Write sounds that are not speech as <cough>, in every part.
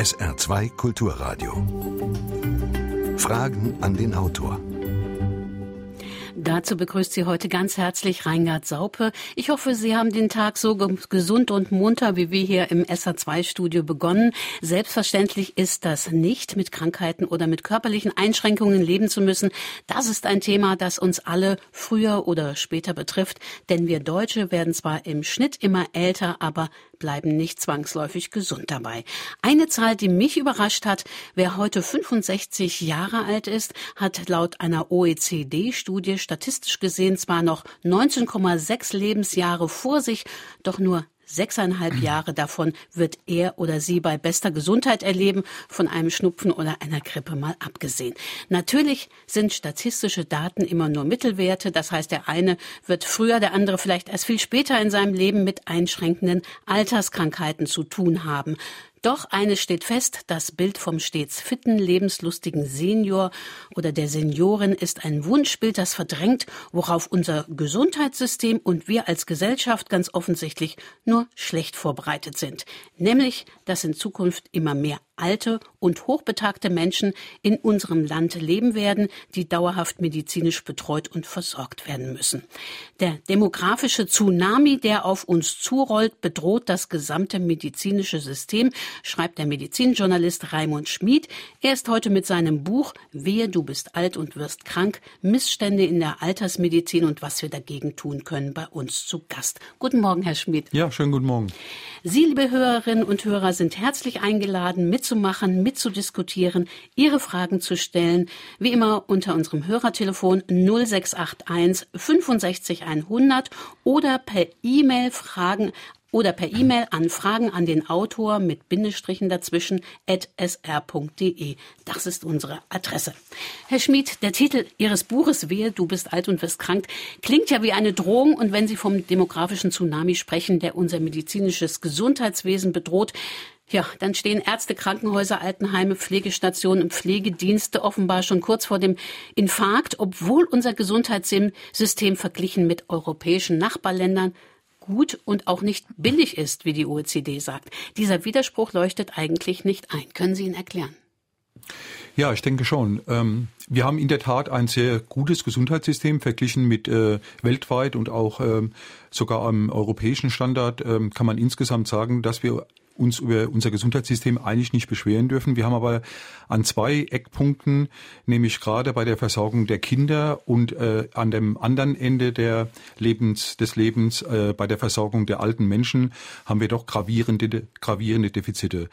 SR2 Kulturradio. Fragen an den Autor. Dazu begrüßt Sie heute ganz herzlich Reingard Saupe. Ich hoffe, Sie haben den Tag so gesund und munter wie wir hier im SA2-Studio begonnen. Selbstverständlich ist das nicht, mit Krankheiten oder mit körperlichen Einschränkungen leben zu müssen. Das ist ein Thema, das uns alle früher oder später betrifft. Denn wir Deutsche werden zwar im Schnitt immer älter, aber bleiben nicht zwangsläufig gesund dabei. Eine Zahl, die mich überrascht hat, wer heute 65 Jahre alt ist, hat laut einer OECD-Studie statistisch gesehen zwar noch 19,6 Lebensjahre vor sich, doch nur Sechseinhalb Jahre davon wird er oder sie bei bester Gesundheit erleben, von einem Schnupfen oder einer Grippe mal abgesehen. Natürlich sind statistische Daten immer nur Mittelwerte. Das heißt, der eine wird früher, der andere vielleicht erst viel später in seinem Leben mit einschränkenden Alterskrankheiten zu tun haben. Doch eines steht fest, das Bild vom stets fitten, lebenslustigen Senior oder der Seniorin ist ein Wunschbild, das verdrängt, worauf unser Gesundheitssystem und wir als Gesellschaft ganz offensichtlich nur schlecht vorbereitet sind. Nämlich, dass in Zukunft immer mehr alte und hochbetagte Menschen in unserem Land leben werden, die dauerhaft medizinisch betreut und versorgt werden müssen. Der demografische Tsunami, der auf uns zurollt, bedroht das gesamte medizinische System, schreibt der Medizinjournalist Raimund Schmid. Er ist heute mit seinem Buch Wehe, du bist alt und wirst krank, Missstände in der Altersmedizin und was wir dagegen tun können, bei uns zu Gast. Guten Morgen, Herr Schmid. Ja, schönen guten Morgen. Sie, liebe Hörerinnen und Hörer, sind herzlich eingeladen, mitzumachen, mitzudiskutieren, Ihre Fragen zu stellen. Wie immer unter unserem Hörertelefon 0681 65 100 oder per E-Mail Fragen oder per E-Mail an Fragen an den Autor mit Bindestrichen dazwischen at sr.de. Das ist unsere Adresse. Herr Schmid, der Titel Ihres Buches Wehe, du bist alt und wirst krank, klingt ja wie eine Drohung und wenn Sie vom demografischen Tsunami sprechen, der unser medizinisches Gesundheitswesen bedroht, ja, dann stehen Ärzte, Krankenhäuser, Altenheime, Pflegestationen und Pflegedienste offenbar schon kurz vor dem Infarkt, obwohl unser Gesundheitssystem verglichen mit europäischen Nachbarländern gut und auch nicht billig ist, wie die OECD sagt. Dieser Widerspruch leuchtet eigentlich nicht ein. Können Sie ihn erklären? Ja, ich denke schon. Ähm, wir haben in der Tat ein sehr gutes Gesundheitssystem verglichen mit äh, weltweit und auch ähm, sogar am europäischen Standard ähm, kann man insgesamt sagen, dass wir uns über unser Gesundheitssystem eigentlich nicht beschweren dürfen. Wir haben aber an zwei Eckpunkten, nämlich gerade bei der Versorgung der Kinder und äh, an dem anderen Ende der Lebens, des Lebens, äh, bei der Versorgung der alten Menschen, haben wir doch gravierende, gravierende Defizite.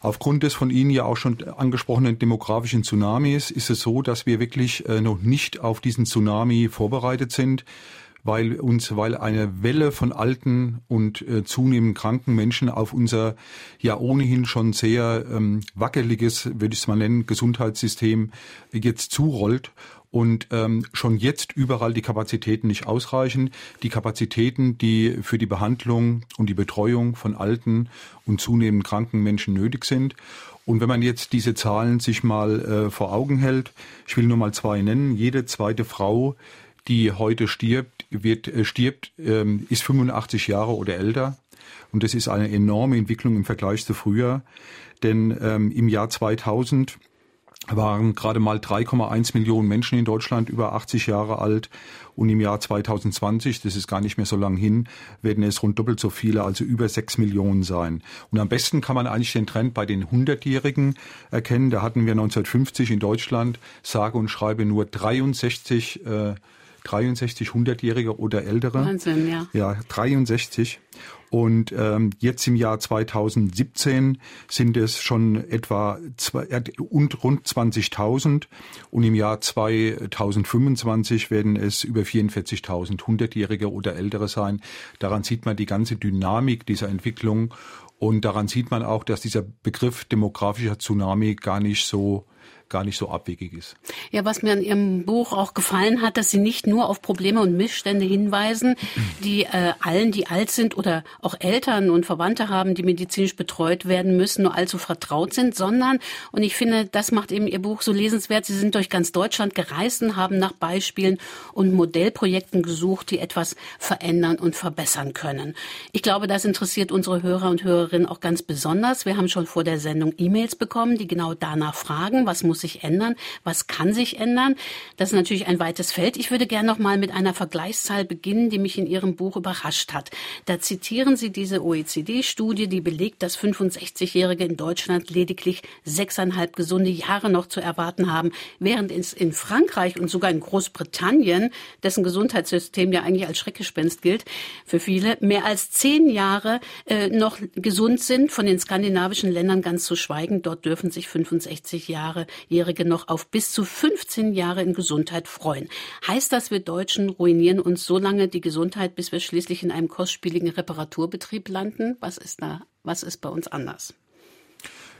Aufgrund des von Ihnen ja auch schon angesprochenen demografischen Tsunamis ist es so, dass wir wirklich äh, noch nicht auf diesen Tsunami vorbereitet sind weil uns, weil eine Welle von alten und äh, zunehmend kranken Menschen auf unser ja ohnehin schon sehr ähm, wackeliges, würde ich es mal nennen, Gesundheitssystem jetzt zurollt und ähm, schon jetzt überall die Kapazitäten nicht ausreichen. Die Kapazitäten, die für die Behandlung und die Betreuung von alten und zunehmend kranken Menschen nötig sind. Und wenn man jetzt diese Zahlen sich mal äh, vor Augen hält, ich will nur mal zwei nennen, jede zweite Frau die heute stirbt, wird, äh, stirbt, ähm, ist 85 Jahre oder älter. Und das ist eine enorme Entwicklung im Vergleich zu früher. Denn ähm, im Jahr 2000 waren gerade mal 3,1 Millionen Menschen in Deutschland über 80 Jahre alt und im Jahr 2020, das ist gar nicht mehr so lang hin, werden es rund doppelt so viele, also über 6 Millionen sein. Und am besten kann man eigentlich den Trend bei den 100-Jährigen erkennen. Da hatten wir 1950 in Deutschland sage und schreibe nur 63 äh, 63 100-Jährige oder ältere. Wahnsinn, ja. Ja, 63. Und ähm, jetzt im Jahr 2017 sind es schon etwa zwei, äh, und rund 20.000 und im Jahr 2025 werden es über 44.000 100-Jährige oder ältere sein. Daran sieht man die ganze Dynamik dieser Entwicklung und daran sieht man auch, dass dieser Begriff demografischer Tsunami gar nicht so gar nicht so abwegig ist. Ja, was mir an Ihrem Buch auch gefallen hat, dass Sie nicht nur auf Probleme und Missstände hinweisen, <laughs> die äh, allen, die alt sind oder auch Eltern und Verwandte haben, die medizinisch betreut werden müssen, nur allzu vertraut sind, sondern, und ich finde, das macht eben Ihr Buch so lesenswert, Sie sind durch ganz Deutschland gereist und haben nach Beispielen und Modellprojekten gesucht, die etwas verändern und verbessern können. Ich glaube, das interessiert unsere Hörer und Hörerinnen auch ganz besonders. Wir haben schon vor der Sendung E-Mails bekommen, die genau danach fragen, was muss muss sich ändern? Was kann sich ändern? Das ist natürlich ein weites Feld. Ich würde gerne noch mal mit einer Vergleichszahl beginnen, die mich in Ihrem Buch überrascht hat. Da zitieren Sie diese OECD-Studie, die belegt, dass 65-Jährige in Deutschland lediglich sechseinhalb gesunde Jahre noch zu erwarten haben, während es in Frankreich und sogar in Großbritannien, dessen Gesundheitssystem ja eigentlich als Schreckgespenst gilt, für viele mehr als zehn Jahre äh, noch gesund sind. Von den skandinavischen Ländern ganz zu schweigen. Dort dürfen sich 65 Jahre Jährige noch auf bis zu 15 Jahre in Gesundheit freuen. Heißt das, wir Deutschen ruinieren uns so lange die Gesundheit, bis wir schließlich in einem kostspieligen Reparaturbetrieb landen? Was ist da, was ist bei uns anders?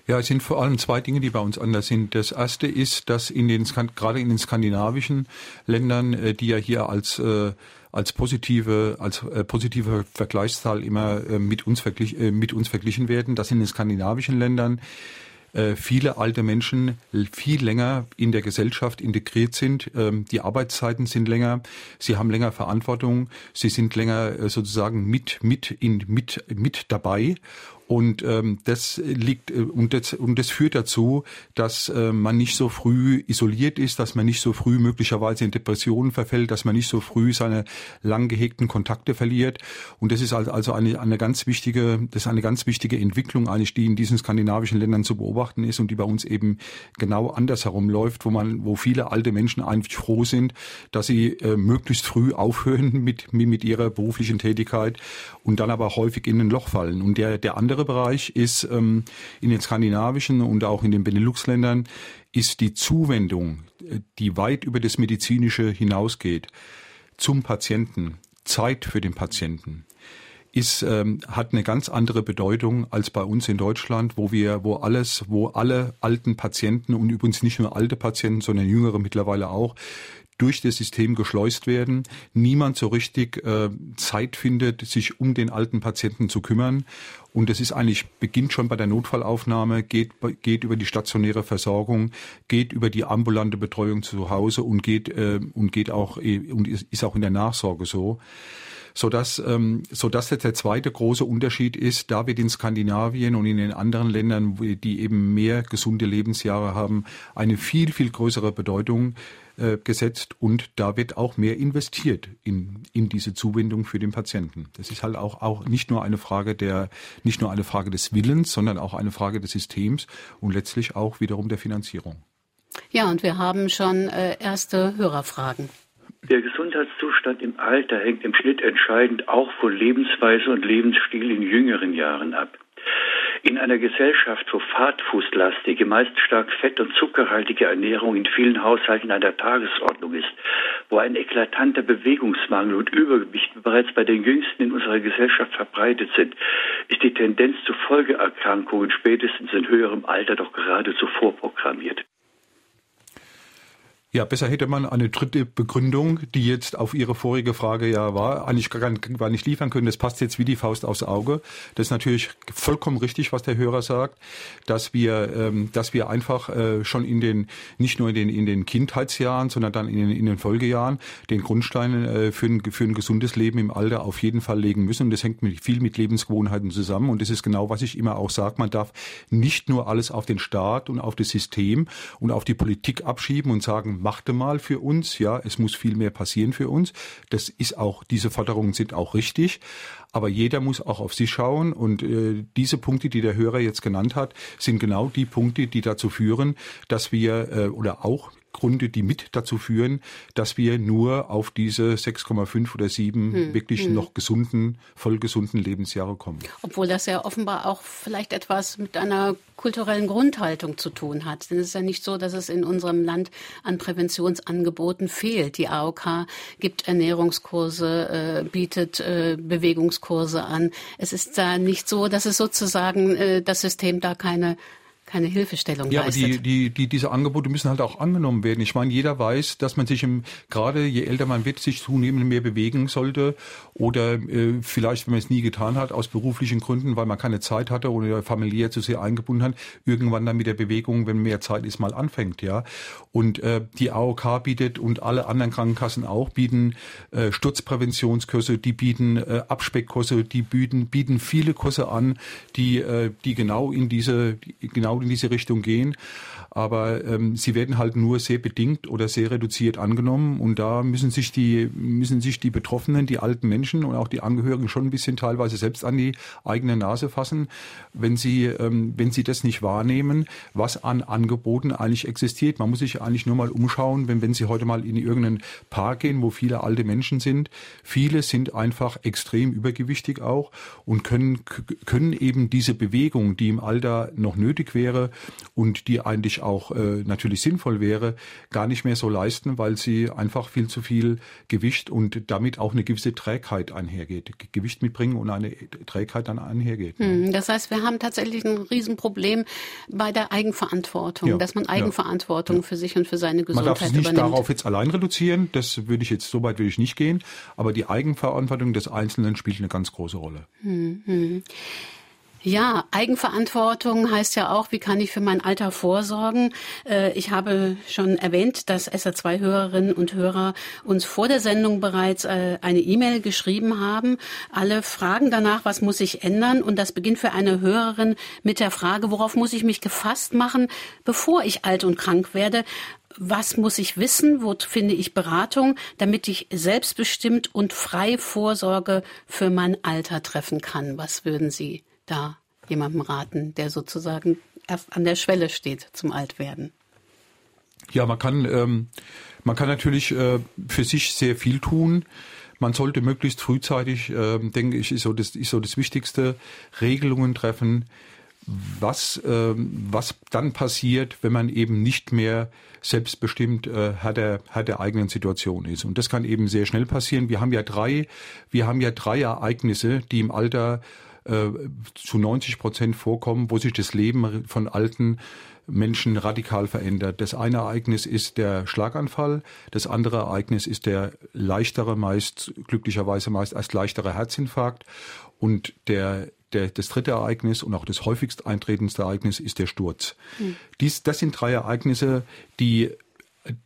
Ja, es sind vor allem zwei Dinge, die bei uns anders sind. Das erste ist, dass in den, gerade in den skandinavischen Ländern, äh, die ja hier als, äh, als positive, als äh, positive Vergleichszahl immer mit uns, verglich, mit uns verglichen werden, dass in den skandinavischen Ländern äh, viele alte Menschen viel länger in der Gesellschaft integriert sind. Ähm, die Arbeitszeiten sind länger, sie haben länger Verantwortung, sie sind länger äh, sozusagen mit, mit, in, mit, mit dabei und ähm, das liegt äh, und das, und das führt dazu, dass äh, man nicht so früh isoliert ist, dass man nicht so früh möglicherweise in Depressionen verfällt, dass man nicht so früh seine lang gehegten Kontakte verliert. Und das ist also eine, eine ganz wichtige, das ist eine ganz wichtige Entwicklung eigentlich, die in diesen skandinavischen Ländern zu beobachten ist und die bei uns eben genau andersherum läuft, wo man, wo viele alte Menschen eigentlich froh sind, dass sie äh, möglichst früh aufhören mit, mit ihrer beruflichen Tätigkeit und dann aber häufig in ein Loch fallen. Und der, der andere andere Bereich ist ähm, in den skandinavischen und auch in den Benelux-Ländern ist die Zuwendung, äh, die weit über das Medizinische hinausgeht, zum Patienten, Zeit für den Patienten ist, ähm, hat eine ganz andere Bedeutung als bei uns in Deutschland, wo wir, wo alles, wo alle alten Patienten und übrigens nicht nur alte Patienten, sondern jüngere mittlerweile auch, durch das System geschleust werden. Niemand so richtig äh, Zeit findet, sich um den alten Patienten zu kümmern. Und das ist eigentlich, beginnt schon bei der Notfallaufnahme, geht, geht über die stationäre Versorgung, geht über die ambulante Betreuung zu Hause und geht, äh, und geht auch, äh, und ist auch in der Nachsorge so so dass ähm, so dass jetzt der zweite große Unterschied ist, da wird in Skandinavien und in den anderen Ländern, die eben mehr gesunde Lebensjahre haben, eine viel viel größere Bedeutung äh, gesetzt und da wird auch mehr investiert in, in diese Zuwendung für den Patienten. Das ist halt auch, auch nicht nur eine Frage der, nicht nur eine Frage des Willens, sondern auch eine Frage des Systems und letztlich auch wiederum der Finanzierung. Ja, und wir haben schon äh, erste Hörerfragen. Der Gesundheitszustand im Alter hängt im Schnitt entscheidend auch von Lebensweise und Lebensstil in jüngeren Jahren ab. In einer Gesellschaft, wo fahrtfußlastige, meist stark fett- und zuckerhaltige Ernährung in vielen Haushalten an der Tagesordnung ist, wo ein eklatanter Bewegungsmangel und Übergewicht bereits bei den Jüngsten in unserer Gesellschaft verbreitet sind, ist die Tendenz zu Folgeerkrankungen spätestens in höherem Alter doch geradezu vorprogrammiert. Ja, besser hätte man eine dritte Begründung, die jetzt auf Ihre vorige Frage ja war, eigentlich gar nicht liefern können. Das passt jetzt wie die Faust aufs Auge. Das ist natürlich vollkommen richtig, was der Hörer sagt, dass wir, ähm, dass wir einfach äh, schon in den, nicht nur in den, in den Kindheitsjahren, sondern dann in den, in den Folgejahren den Grundstein äh, für, ein, für ein gesundes Leben im Alter auf jeden Fall legen müssen. Und das hängt mit, viel mit Lebensgewohnheiten zusammen. Und das ist genau, was ich immer auch sage. Man darf nicht nur alles auf den Staat und auf das System und auf die Politik abschieben und sagen, machte mal für uns, ja, es muss viel mehr passieren für uns. Das ist auch, diese Forderungen sind auch richtig. Aber jeder muss auch auf sich schauen und äh, diese Punkte, die der Hörer jetzt genannt hat, sind genau die Punkte, die dazu führen, dass wir äh, oder auch Gründe, die mit dazu führen, dass wir nur auf diese 6,5 oder 7 hm. wirklich hm. noch gesunden, vollgesunden Lebensjahre kommen. Obwohl das ja offenbar auch vielleicht etwas mit einer kulturellen Grundhaltung zu tun hat. Denn es ist ja nicht so, dass es in unserem Land an Präventionsangeboten fehlt. Die AOK gibt Ernährungskurse, äh, bietet äh, Bewegungskurse an. Es ist da nicht so, dass es sozusagen äh, das System da keine keine Hilfestellung ja, leistet. aber die, die, die, diese Angebote müssen halt auch angenommen werden. Ich meine, jeder weiß, dass man sich im, gerade je älter man wird, sich zunehmend mehr bewegen sollte oder äh, vielleicht, wenn man es nie getan hat, aus beruflichen Gründen, weil man keine Zeit hatte oder familiär zu sehr eingebunden hat, irgendwann dann mit der Bewegung, wenn mehr Zeit ist, mal anfängt, ja. Und äh, die AOK bietet und alle anderen Krankenkassen auch bieten äh, Sturzpräventionskurse, die bieten äh, Abspeckkurse, die bieten, bieten viele Kurse an, die, äh, die genau in diese, genau in diese Richtung gehen aber ähm, sie werden halt nur sehr bedingt oder sehr reduziert angenommen und da müssen sich die müssen sich die Betroffenen, die alten Menschen und auch die Angehörigen schon ein bisschen teilweise selbst an die eigene Nase fassen, wenn sie ähm, wenn sie das nicht wahrnehmen, was an Angeboten eigentlich existiert. Man muss sich eigentlich nur mal umschauen, wenn wenn sie heute mal in irgendeinen Park gehen, wo viele alte Menschen sind. Viele sind einfach extrem übergewichtig auch und können können eben diese Bewegung, die im Alter noch nötig wäre und die eigentlich auch äh, natürlich sinnvoll wäre, gar nicht mehr so leisten, weil sie einfach viel zu viel Gewicht und damit auch eine gewisse Trägheit einhergeht. Gewicht mitbringen und eine Trägheit dann einhergeht. Hm, das heißt, wir haben tatsächlich ein Riesenproblem bei der Eigenverantwortung, ja, dass man Eigenverantwortung ja. für sich und für seine Gesundheit übernimmt. Man darf es nicht übernimmt. darauf jetzt allein reduzieren, das würde ich jetzt, so weit würde ich nicht gehen, aber die Eigenverantwortung des Einzelnen spielt eine ganz große Rolle. Hm, hm. Ja, Eigenverantwortung heißt ja auch, wie kann ich für mein Alter vorsorgen? Äh, ich habe schon erwähnt, dass SR2-Hörerinnen und Hörer uns vor der Sendung bereits äh, eine E-Mail geschrieben haben. Alle fragen danach, was muss ich ändern? Und das beginnt für eine Hörerin mit der Frage, worauf muss ich mich gefasst machen, bevor ich alt und krank werde? was muss ich wissen, wo finde ich Beratung, damit ich selbstbestimmt und frei Vorsorge für mein Alter treffen kann. Was würden Sie da jemandem raten, der sozusagen an der Schwelle steht zum Altwerden? Ja, man kann, ähm, man kann natürlich äh, für sich sehr viel tun. Man sollte möglichst frühzeitig, äh, denke ich, ist so das, ist so das Wichtigste, Regelungen treffen, was, äh, was dann passiert, wenn man eben nicht mehr selbstbestimmt äh, Herr, der, Herr der eigenen Situation ist. Und das kann eben sehr schnell passieren. Wir haben ja drei, wir haben ja drei Ereignisse, die im Alter äh, zu 90 Prozent vorkommen, wo sich das Leben von alten Menschen radikal verändert. Das eine Ereignis ist der Schlaganfall, das andere Ereignis ist der leichtere, meist glücklicherweise meist als leichterer Herzinfarkt und der der, das dritte Ereignis und auch das häufigst eintretendste Ereignis ist der Sturz. Mhm. Dies, das sind drei Ereignisse, die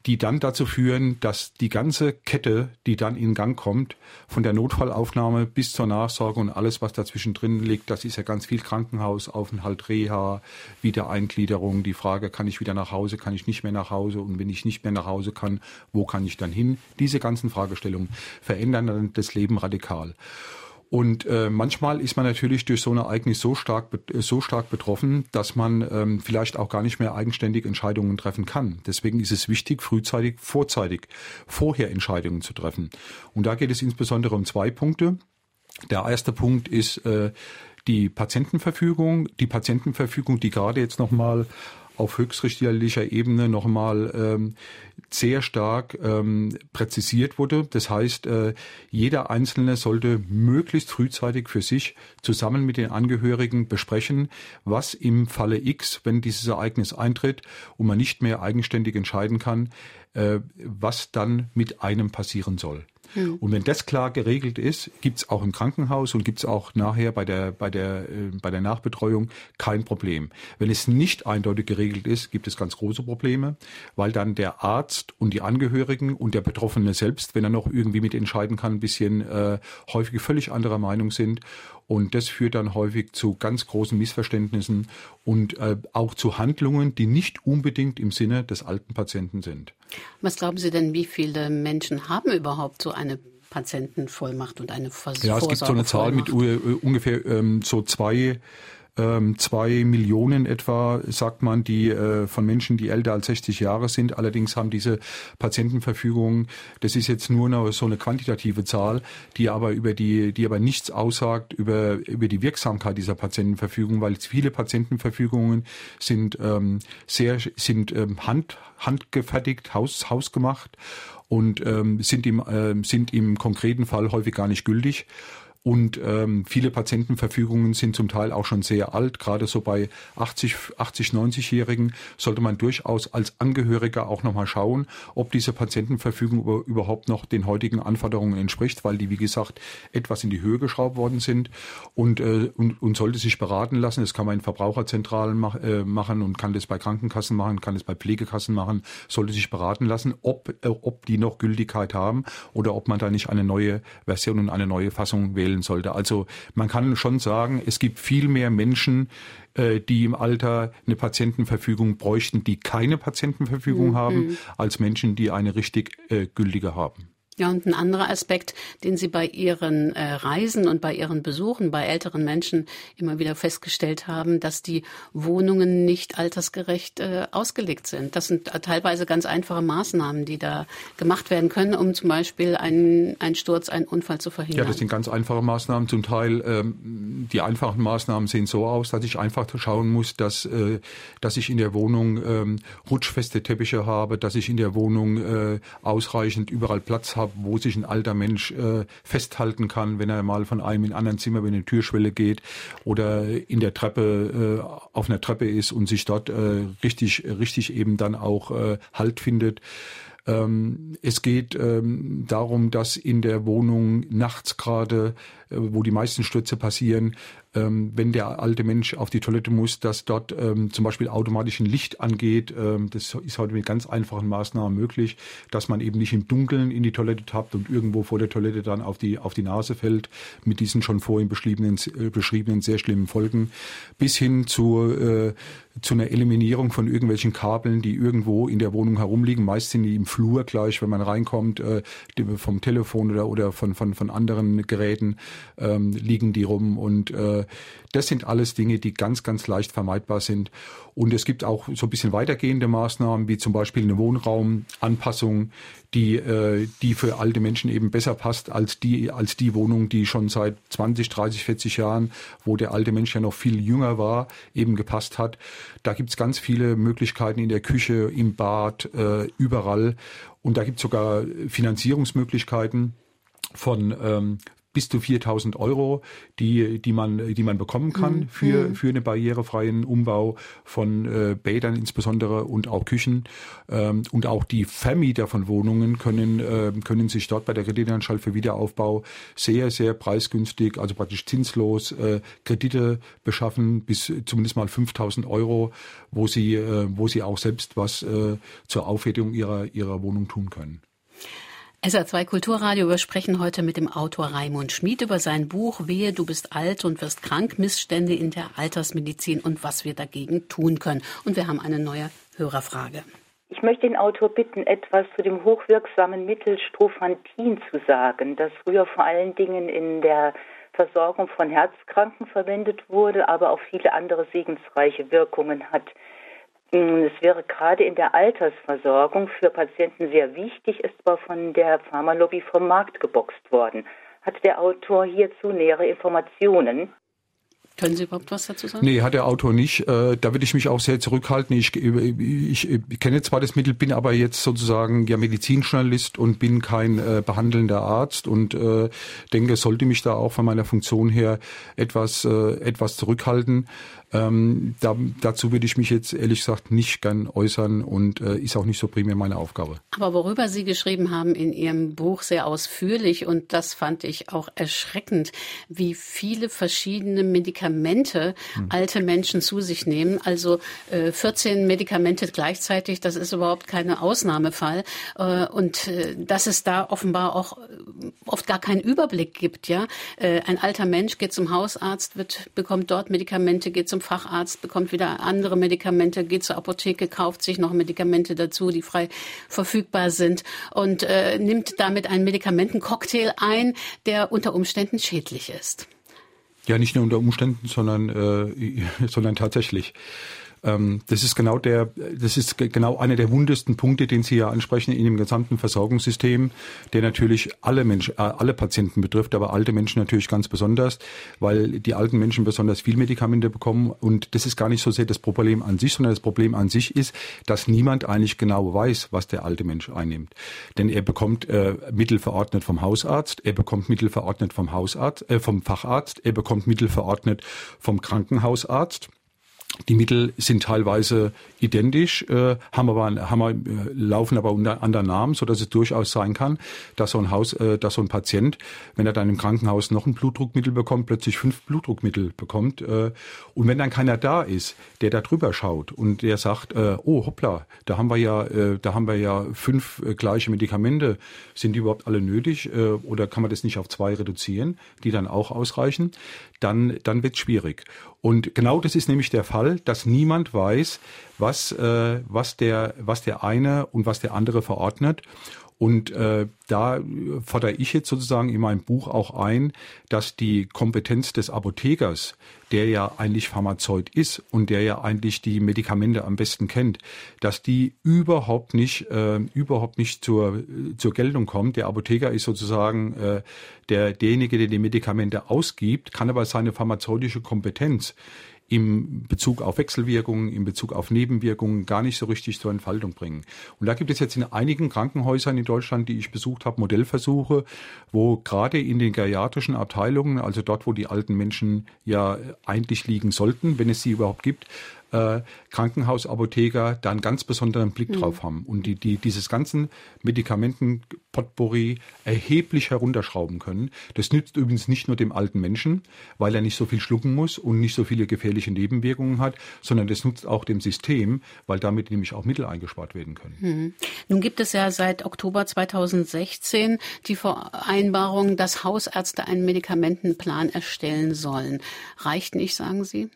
die dann dazu führen, dass die ganze Kette, die dann in Gang kommt, von der Notfallaufnahme bis zur Nachsorge und alles, was dazwischen drin liegt, das ist ja ganz viel Krankenhausaufenthalt, Reha, Wiedereingliederung, die Frage, kann ich wieder nach Hause, kann ich nicht mehr nach Hause und wenn ich nicht mehr nach Hause kann, wo kann ich dann hin? Diese ganzen Fragestellungen verändern dann das Leben radikal. Und äh, manchmal ist man natürlich durch so ein Ereignis so stark, so stark betroffen, dass man ähm, vielleicht auch gar nicht mehr eigenständig Entscheidungen treffen kann. Deswegen ist es wichtig, frühzeitig, vorzeitig, vorher Entscheidungen zu treffen. Und da geht es insbesondere um zwei Punkte. Der erste Punkt ist äh, die Patientenverfügung. Die Patientenverfügung, die gerade jetzt nochmal auf höchstrichterlicher Ebene nochmal ähm, sehr stark ähm, präzisiert wurde. Das heißt, äh, jeder Einzelne sollte möglichst frühzeitig für sich zusammen mit den Angehörigen besprechen, was im Falle X, wenn dieses Ereignis eintritt und man nicht mehr eigenständig entscheiden kann, äh, was dann mit einem passieren soll. Hm. Und wenn das klar geregelt ist, gibt's auch im Krankenhaus und gibt's auch nachher bei der, bei, der, äh, bei der Nachbetreuung kein Problem. Wenn es nicht eindeutig geregelt ist, gibt es ganz große Probleme, weil dann der Arzt und die Angehörigen und der Betroffene selbst, wenn er noch irgendwie mitentscheiden kann, ein bisschen äh, häufig völlig anderer Meinung sind. Und das führt dann häufig zu ganz großen Missverständnissen und äh, auch zu Handlungen, die nicht unbedingt im Sinne des alten Patienten sind. Was glauben Sie denn, wie viele Menschen haben überhaupt so eine Patientenvollmacht und eine Vers Ja, es gibt so eine Zahl mit uh, ungefähr ähm, so zwei ähm, zwei Millionen etwa, sagt man, die äh, von Menschen, die älter als 60 Jahre sind. Allerdings haben diese Patientenverfügungen, das ist jetzt nur noch so eine quantitative Zahl, die aber über die, die aber nichts aussagt über, über die Wirksamkeit dieser Patientenverfügung, weil viele Patientenverfügungen sind ähm, sehr, sind ähm, hand, handgefertigt, haus, hausgemacht und ähm, sind im, äh, sind im konkreten Fall häufig gar nicht gültig. Und ähm, viele Patientenverfügungen sind zum Teil auch schon sehr alt. Gerade so bei 80, 80 90-Jährigen sollte man durchaus als Angehöriger auch nochmal schauen, ob diese Patientenverfügung überhaupt noch den heutigen Anforderungen entspricht, weil die, wie gesagt, etwas in die Höhe geschraubt worden sind und, äh, und, und sollte sich beraten lassen. Das kann man in Verbraucherzentralen mach, äh, machen und kann das bei Krankenkassen machen, kann das bei Pflegekassen machen, sollte sich beraten lassen, ob, äh, ob die noch Gültigkeit haben oder ob man da nicht eine neue Version und eine neue Fassung wählen wählen sollte. Also man kann schon sagen, es gibt viel mehr Menschen, äh, die im Alter eine Patientenverfügung bräuchten, die keine Patientenverfügung mhm. haben, als Menschen, die eine richtig äh, gültige haben. Ja, und ein anderer Aspekt, den Sie bei Ihren äh, Reisen und bei Ihren Besuchen bei älteren Menschen immer wieder festgestellt haben, dass die Wohnungen nicht altersgerecht äh, ausgelegt sind. Das sind teilweise ganz einfache Maßnahmen, die da gemacht werden können, um zum Beispiel einen, einen Sturz, einen Unfall zu verhindern. Ja, das sind ganz einfache Maßnahmen. Zum Teil ähm, die einfachen Maßnahmen sehen so aus, dass ich einfach schauen muss, dass, äh, dass ich in der Wohnung ähm, rutschfeste Teppiche habe, dass ich in der Wohnung äh, ausreichend überall Platz habe wo sich ein alter Mensch äh, festhalten kann, wenn er mal von einem in anderen Zimmer über eine Türschwelle geht oder in der Treppe äh, auf einer Treppe ist und sich dort äh, richtig richtig eben dann auch äh, Halt findet. Ähm, es geht ähm, darum, dass in der Wohnung nachts gerade, wo die meisten Stürze passieren, ähm, wenn der alte Mensch auf die Toilette muss, dass dort ähm, zum Beispiel automatisch ein Licht angeht. Ähm, das ist heute mit ganz einfachen Maßnahmen möglich, dass man eben nicht im Dunkeln in die Toilette tappt und irgendwo vor der Toilette dann auf die, auf die Nase fällt, mit diesen schon vorhin beschriebenen, äh, beschriebenen sehr schlimmen Folgen, bis hin zu, äh, zu einer Eliminierung von irgendwelchen Kabeln, die irgendwo in der Wohnung herumliegen. Meist sind die im Flur gleich, wenn man reinkommt, äh, vom Telefon oder, oder von, von, von anderen Geräten ähm, liegen die rum und äh, das sind alles Dinge, die ganz, ganz leicht vermeidbar sind. Und es gibt auch so ein bisschen weitergehende Maßnahmen, wie zum Beispiel eine Wohnraumanpassung, die, äh, die für alte Menschen eben besser passt als die, als die Wohnung, die schon seit 20, 30, 40 Jahren, wo der alte Mensch ja noch viel jünger war, eben gepasst hat. Da gibt's ganz viele Möglichkeiten in der Küche, im Bad, äh, überall. Und da gibt's sogar Finanzierungsmöglichkeiten von, ähm, bis zu 4000 Euro, die, die man, die man bekommen kann mhm. für, mhm. für einen barrierefreien Umbau von äh, Bädern insbesondere und auch Küchen. Ähm, und auch die Vermieter von Wohnungen können, äh, können sich dort bei der Kreditanstalt für Wiederaufbau sehr, sehr preisgünstig, also praktisch zinslos äh, Kredite beschaffen bis zumindest mal 5000 Euro, wo sie, äh, wo sie auch selbst was äh, zur Aufwertung ihrer, ihrer Wohnung tun können. SR2 Kulturradio. Wir sprechen heute mit dem Autor Raimund Schmid über sein Buch Wehe, du bist alt und wirst krank, Missstände in der Altersmedizin und was wir dagegen tun können. Und wir haben eine neue Hörerfrage. Ich möchte den Autor bitten, etwas zu dem hochwirksamen Mittel Strophantin zu sagen, das früher vor allen Dingen in der Versorgung von Herzkranken verwendet wurde, aber auch viele andere segensreiche Wirkungen hat. Es wäre gerade in der Altersversorgung für Patienten sehr wichtig, ist aber von der Pharmalobby vom Markt geboxt worden. Hat der Autor hierzu nähere Informationen? Können Sie überhaupt was dazu sagen? Nee, hat der Autor nicht. Äh, da würde ich mich auch sehr zurückhalten. Ich, ich, ich kenne zwar das Mittel, bin aber jetzt sozusagen ja Medizinjournalist und bin kein äh, behandelnder Arzt und äh, denke, sollte mich da auch von meiner Funktion her etwas, äh, etwas zurückhalten. Ähm, da, dazu würde ich mich jetzt ehrlich gesagt nicht gern äußern und äh, ist auch nicht so primär meine Aufgabe. Aber worüber Sie geschrieben haben in Ihrem Buch sehr ausführlich und das fand ich auch erschreckend, wie viele verschiedene Medikamente hm. alte Menschen zu sich nehmen. Also äh, 14 Medikamente gleichzeitig, das ist überhaupt kein Ausnahmefall. Äh, und äh, dass es da offenbar auch äh, oft gar keinen Überblick gibt. Ja, äh, Ein alter Mensch geht zum Hausarzt, wird, bekommt dort Medikamente, geht zum zum Facharzt, bekommt wieder andere Medikamente, geht zur Apotheke, kauft sich noch Medikamente dazu, die frei verfügbar sind und äh, nimmt damit einen Medikamentencocktail ein, der unter Umständen schädlich ist. Ja, nicht nur unter Umständen, sondern, äh, <laughs> sondern tatsächlich. Ähm, das ist genau der, das ist genau einer der wundesten Punkte, den Sie ja ansprechen in dem gesamten Versorgungssystem, der natürlich alle Menschen, äh, alle Patienten betrifft, aber alte Menschen natürlich ganz besonders, weil die alten Menschen besonders viel Medikamente bekommen und das ist gar nicht so sehr das Problem an sich, sondern das Problem an sich ist, dass niemand eigentlich genau weiß, was der alte Mensch einnimmt. Denn er bekommt äh, Mittel verordnet vom Hausarzt, er bekommt Mittel verordnet vom Hausarzt, äh, vom Facharzt, er bekommt Mittel verordnet vom Krankenhausarzt. Die Mittel sind teilweise identisch, äh, haben aber, haben, äh, laufen aber unter anderen Namen, so dass es durchaus sein kann, dass so ein Haus, äh, dass so ein Patient, wenn er dann im Krankenhaus noch ein Blutdruckmittel bekommt, plötzlich fünf Blutdruckmittel bekommt. Äh, und wenn dann keiner da ist, der da drüber schaut und der sagt, äh, oh hoppla, da haben wir ja, äh, da haben wir ja fünf äh, gleiche Medikamente, sind die überhaupt alle nötig äh, oder kann man das nicht auf zwei reduzieren, die dann auch ausreichen? Dann, dann wird schwierig. Und genau das ist nämlich der Fall, dass niemand weiß, was, äh, was, der, was der eine und was der andere verordnet. Und äh, da fordere ich jetzt sozusagen in meinem Buch auch ein, dass die Kompetenz des Apothekers, der ja eigentlich Pharmazeut ist und der ja eigentlich die Medikamente am besten kennt, dass die überhaupt nicht, äh, überhaupt nicht zur, zur Geltung kommt. Der Apotheker ist sozusagen äh, der, derjenige, der die Medikamente ausgibt, kann aber seine pharmazeutische Kompetenz im Bezug auf Wechselwirkungen, im Bezug auf Nebenwirkungen gar nicht so richtig zur Entfaltung bringen. Und da gibt es jetzt in einigen Krankenhäusern in Deutschland, die ich besucht habe, Modellversuche, wo gerade in den geriatrischen Abteilungen, also dort, wo die alten Menschen ja eigentlich liegen sollten, wenn es sie überhaupt gibt, äh, Krankenhausapotheker da einen ganz besonderen Blick mhm. drauf haben und die, die dieses ganzen Medikamenten-Potpourri erheblich herunterschrauben können. Das nützt übrigens nicht nur dem alten Menschen, weil er nicht so viel schlucken muss und nicht so viele gefährliche Nebenwirkungen hat, sondern das nutzt auch dem System, weil damit nämlich auch Mittel eingespart werden können. Mhm. Nun gibt es ja seit Oktober 2016 die Vereinbarung, dass Hausärzte einen Medikamentenplan erstellen sollen. Reicht nicht, sagen Sie?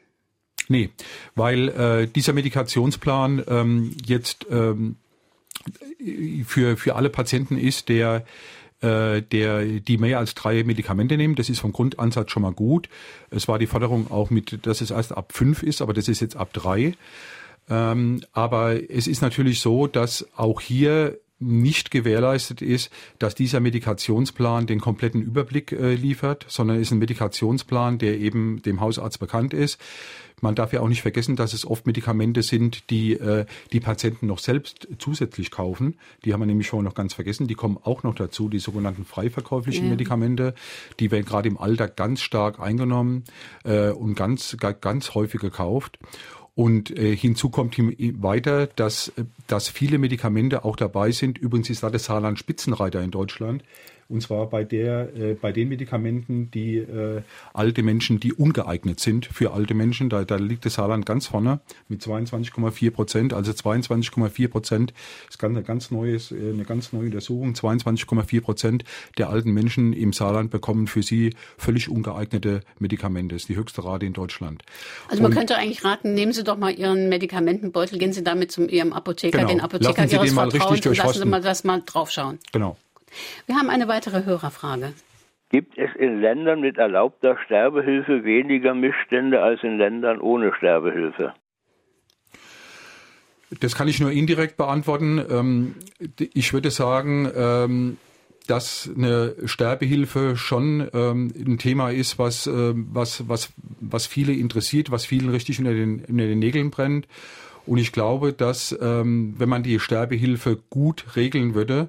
Nee, weil äh, dieser Medikationsplan ähm, jetzt ähm, für, für alle Patienten ist, der äh, der die mehr als drei Medikamente nehmen. Das ist vom Grundansatz schon mal gut. Es war die Forderung auch mit, dass es erst ab fünf ist, aber das ist jetzt ab drei. Ähm, aber es ist natürlich so, dass auch hier nicht gewährleistet ist, dass dieser Medikationsplan den kompletten Überblick äh, liefert, sondern ist ein Medikationsplan, der eben dem Hausarzt bekannt ist. Man darf ja auch nicht vergessen, dass es oft Medikamente sind, die äh, die Patienten noch selbst zusätzlich kaufen. Die haben wir nämlich schon noch ganz vergessen. Die kommen auch noch dazu, die sogenannten freiverkäuflichen ja. Medikamente. Die werden gerade im Alter ganz stark eingenommen äh, und ganz, ganz häufig gekauft. Und äh, hinzu kommt weiter, dass, dass viele Medikamente auch dabei sind. Übrigens ist da das Saarland Spitzenreiter in Deutschland. Und zwar bei der, äh, bei den Medikamenten, die äh, alte Menschen, die ungeeignet sind für alte Menschen, da, da liegt das Saarland ganz vorne mit 22,4 Prozent. Also 22,4 Prozent ist ganz, eine ganz neues, äh, eine ganz neue Untersuchung. 22,4 Prozent der alten Menschen im Saarland bekommen für sie völlig ungeeignete Medikamente. Das ist die höchste Rate in Deutschland. Also man Und, könnte eigentlich raten, nehmen Sie doch mal Ihren Medikamentenbeutel, gehen Sie damit zu Ihrem Apotheker, genau. den Apotheker lassen Sie Ihres den mal Vertrauens und lassen Sie mal das mal draufschauen. Genau. Wir haben eine weitere Hörerfrage. Gibt es in Ländern mit erlaubter Sterbehilfe weniger Missstände als in Ländern ohne Sterbehilfe? Das kann ich nur indirekt beantworten. Ähm, ich würde sagen, ähm, dass eine Sterbehilfe schon ähm, ein Thema ist, was, was, was, was viele interessiert, was vielen richtig unter den, unter den Nägeln brennt. Und ich glaube, dass wenn man die Sterbehilfe gut regeln würde,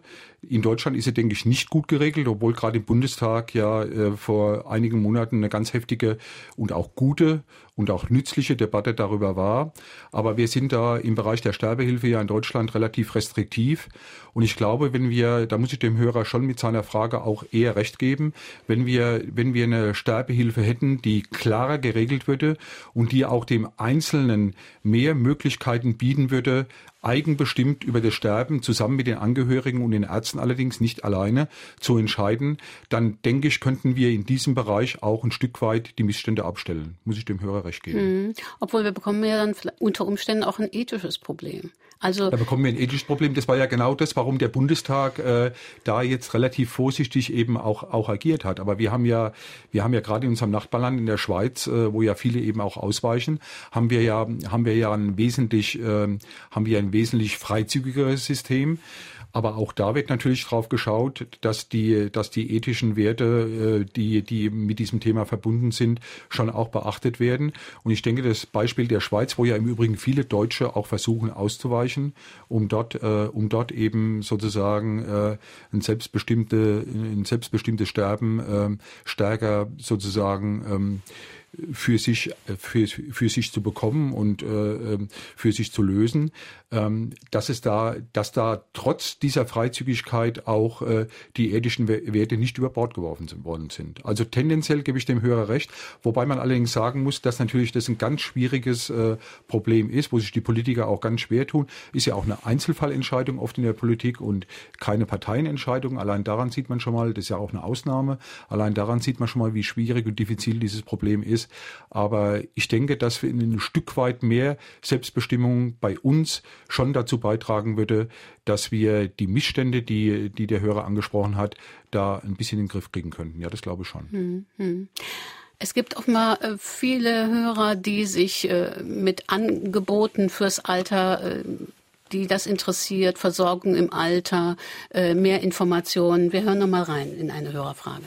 in Deutschland ist sie, denke ich, nicht gut geregelt, obwohl gerade im Bundestag ja äh, vor einigen Monaten eine ganz heftige und auch gute und auch nützliche Debatte darüber war. Aber wir sind da im Bereich der Sterbehilfe ja in Deutschland relativ restriktiv. Und ich glaube, wenn wir, da muss ich dem Hörer schon mit seiner Frage auch eher recht geben, wenn wir, wenn wir eine Sterbehilfe hätten, die klarer geregelt würde und die auch dem Einzelnen mehr Möglichkeiten bieten würde, eigenbestimmt über das Sterben zusammen mit den Angehörigen und den Ärzten allerdings nicht alleine zu entscheiden, dann denke ich, könnten wir in diesem Bereich auch ein Stück weit die Missstände abstellen. Muss ich dem Hörer recht geben. Mhm. Obwohl wir bekommen ja dann unter Umständen auch ein ethisches Problem. Also da bekommen wir ein ethisches Problem. Das war ja genau das, warum der Bundestag äh, da jetzt relativ vorsichtig eben auch auch agiert hat. Aber wir haben ja wir haben ja gerade in unserem Nachbarland in der Schweiz, äh, wo ja viele eben auch ausweichen, haben wir ja haben wir ja ein wesentlich äh, haben wir ein wesentlich freizügigeres System. Aber auch da wird natürlich drauf geschaut, dass die, dass die ethischen Werte, äh, die, die mit diesem Thema verbunden sind, schon auch beachtet werden. Und ich denke, das Beispiel der Schweiz, wo ja im Übrigen viele Deutsche auch versuchen auszuweichen, um dort, äh, um dort eben sozusagen äh, ein selbstbestimmte, ein selbstbestimmtes Sterben stärker sozusagen ähm, für sich, für, für sich zu bekommen und äh, ähm, für sich zu lösen, ähm, dass es da, dass da trotz dieser Freizügigkeit auch äh, die ethischen Werte nicht über Bord geworfen worden sind. Also tendenziell gebe ich dem Hörer recht, wobei man allerdings sagen muss, dass natürlich das ein ganz schwieriges äh, Problem ist, wo sich die Politiker auch ganz schwer tun. Ist ja auch eine Einzelfallentscheidung oft in der Politik und keine Parteienentscheidung. Allein daran sieht man schon mal, das ist ja auch eine Ausnahme. Allein daran sieht man schon mal, wie schwierig und diffizil dieses Problem ist. Aber ich denke, dass wir in ein Stück weit mehr Selbstbestimmung bei uns schon dazu beitragen würde, dass wir die Missstände, die, die der Hörer angesprochen hat, da ein bisschen in den Griff kriegen könnten. Ja, das glaube ich schon. Hm, hm. Es gibt offenbar äh, viele Hörer, die sich äh, mit Angeboten fürs Alter, äh, die das interessiert, Versorgung im Alter, mehr Informationen. Wir hören noch mal rein in eine Hörerfrage.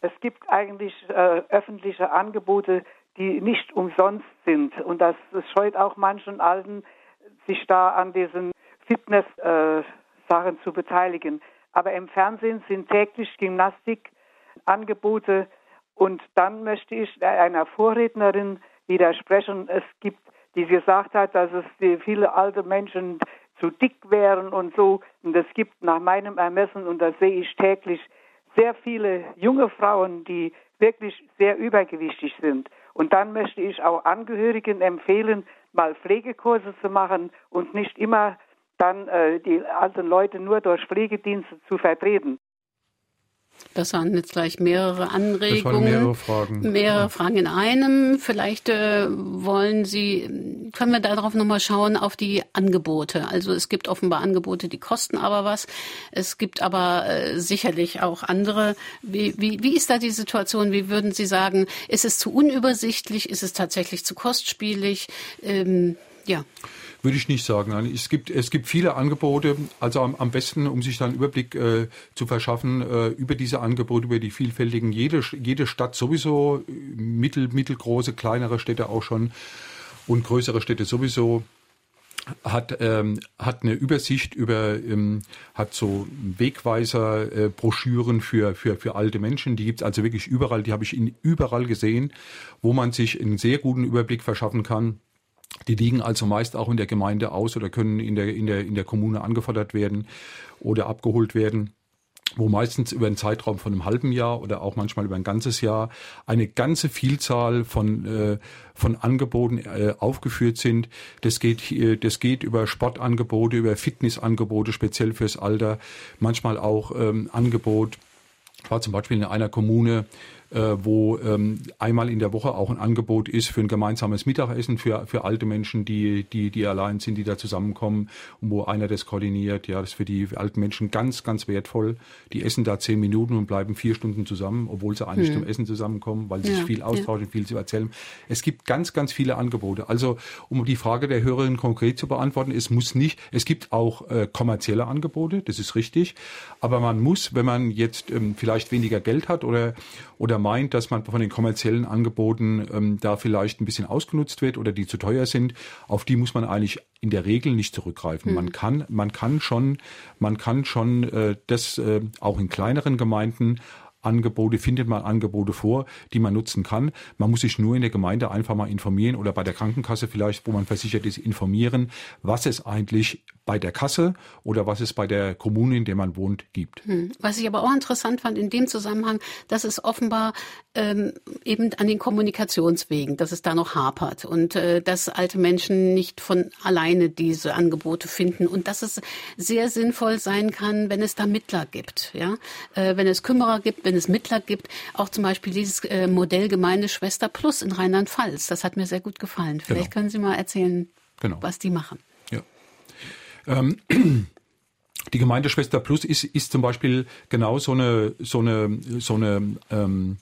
Es gibt eigentlich äh, öffentliche Angebote, die nicht umsonst sind. Und das, das scheut auch manchen Alten, sich da an diesen Fitness-Sachen äh, zu beteiligen. Aber im Fernsehen sind täglich Gymnastikangebote. Und dann möchte ich einer Vorrednerin widersprechen. Es gibt, die gesagt hat, dass es viele alte Menschen zu dick wären und so. Und es gibt nach meinem Ermessen, und das sehe ich täglich, sehr viele junge Frauen, die wirklich sehr übergewichtig sind. Und dann möchte ich auch Angehörigen empfehlen, mal Pflegekurse zu machen und nicht immer dann äh, die alten Leute nur durch Pflegedienste zu vertreten. Das waren jetzt gleich mehrere Anregungen. Mehrere Fragen. Mehrere ja. Fragen in einem. Vielleicht äh, wollen Sie, können wir darauf nochmal schauen, auf die Angebote. Also es gibt offenbar Angebote, die kosten aber was. Es gibt aber äh, sicherlich auch andere. Wie, wie, wie ist da die Situation? Wie würden Sie sagen, ist es zu unübersichtlich? Ist es tatsächlich zu kostspielig? Ähm, ja. Würde ich nicht sagen. Es gibt, es gibt viele Angebote, also am, am besten, um sich dann Überblick äh, zu verschaffen, äh, über diese Angebote, über die vielfältigen, jede, jede Stadt sowieso, mittel, mittelgroße, kleinere Städte auch schon und größere Städte sowieso hat ähm, hat eine Übersicht über ähm, hat so Wegweiser äh, Broschüren für für für alte Menschen. Die gibt's also wirklich überall. Die habe ich in überall gesehen wo man sich einen sehr guten Überblick verschaffen kann die liegen also meist auch in der Gemeinde aus oder können in der, in der, in der Kommune angefordert werden oder abgeholt werden wo meistens über einen Zeitraum von einem halben Jahr oder auch manchmal über ein ganzes Jahr eine ganze Vielzahl von, äh, von Angeboten äh, aufgeführt sind. Das geht, äh, das geht über Sportangebote, über Fitnessangebote, speziell fürs Alter, manchmal auch ähm, Angebot. War zum Beispiel in einer Kommune wo ähm, einmal in der Woche auch ein Angebot ist für ein gemeinsames Mittagessen für, für alte Menschen, die, die, die allein sind, die da zusammenkommen und wo einer das koordiniert. Ja, das ist für die alten Menschen ganz, ganz wertvoll. Die essen da zehn Minuten und bleiben vier Stunden zusammen, obwohl sie eigentlich hm. zum Essen zusammenkommen, weil sie ja, sich viel austauschen, ja. viel zu erzählen. Es gibt ganz, ganz viele Angebote. Also, um die Frage der Hörerin konkret zu beantworten, es muss nicht, es gibt auch äh, kommerzielle Angebote, das ist richtig, aber man muss, wenn man jetzt ähm, vielleicht weniger Geld hat oder, oder meint, dass man von den kommerziellen Angeboten ähm, da vielleicht ein bisschen ausgenutzt wird oder die zu teuer sind, auf die muss man eigentlich in der Regel nicht zurückgreifen. Mhm. Man kann, man kann schon, man kann schon äh, das äh, auch in kleineren Gemeinden Angebote, findet man Angebote vor, die man nutzen kann. Man muss sich nur in der Gemeinde einfach mal informieren oder bei der Krankenkasse vielleicht, wo man versichert ist, informieren, was es eigentlich bei der Kasse oder was es bei der Kommune, in der man wohnt, gibt. Hm. Was ich aber auch interessant fand in dem Zusammenhang, dass es offenbar ähm, eben an den Kommunikationswegen, dass es da noch hapert und äh, dass alte Menschen nicht von alleine diese Angebote finden und dass es sehr sinnvoll sein kann, wenn es da Mittler gibt, ja, äh, wenn es Kümmerer gibt, wenn es Mittler gibt, auch zum Beispiel dieses äh, Modell Gemeindeschwester Plus in Rheinland-Pfalz, das hat mir sehr gut gefallen. Vielleicht genau. können Sie mal erzählen, genau. was die machen. Ja. Ähm. <clears throat> Die Gemeindeschwester Plus ist, ist zum Beispiel genau so eine, so eine, so eine ähm,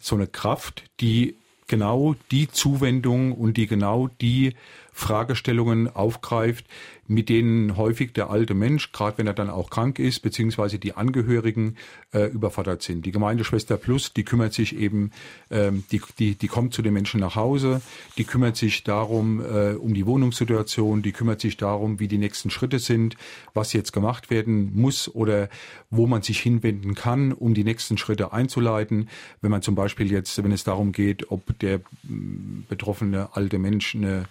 so eine Kraft, die genau die Zuwendung und die genau die Fragestellungen aufgreift, mit denen häufig der alte Mensch, gerade wenn er dann auch krank ist, beziehungsweise die Angehörigen äh, überfordert sind. Die Gemeindeschwester Plus, die kümmert sich eben, ähm, die, die, die kommt zu den Menschen nach Hause, die kümmert sich darum, äh, um die Wohnungssituation, die kümmert sich darum, wie die nächsten Schritte sind, was jetzt gemacht werden muss oder wo man sich hinwenden kann, um die nächsten Schritte einzuleiten. Wenn man zum Beispiel jetzt, wenn es darum geht, ob der betroffene alte Mensch eine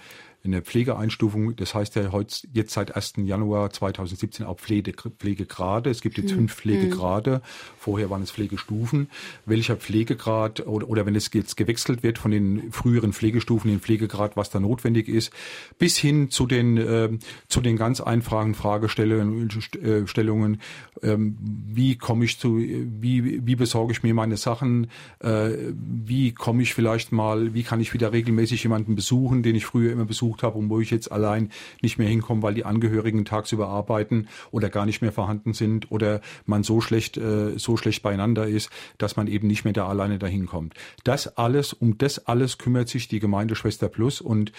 eine Pflegeeinstufung. Das heißt ja heute, jetzt seit 1. Januar 2017 auch Pflege, Pflegegrade. Es gibt jetzt hm. fünf Pflegegrade. Vorher waren es Pflegestufen. Welcher Pflegegrad oder, oder wenn es jetzt gewechselt wird von den früheren Pflegestufen in Pflegegrad, was da notwendig ist, bis hin zu den, äh, zu den ganz einfachen Fragestellungen, äh, Stellungen, ähm, wie komme ich zu, wie, wie besorge ich mir meine Sachen, äh, wie komme ich vielleicht mal, wie kann ich wieder regelmäßig jemanden besuchen, den ich früher immer besucht habe und wo ich jetzt allein nicht mehr hinkomme, weil die Angehörigen tagsüber arbeiten oder gar nicht mehr vorhanden sind oder man so schlecht, äh, so schlecht beieinander ist, dass man eben nicht mehr da alleine dahin kommt. Das alles, um das alles kümmert sich die Gemeindeschwester Plus und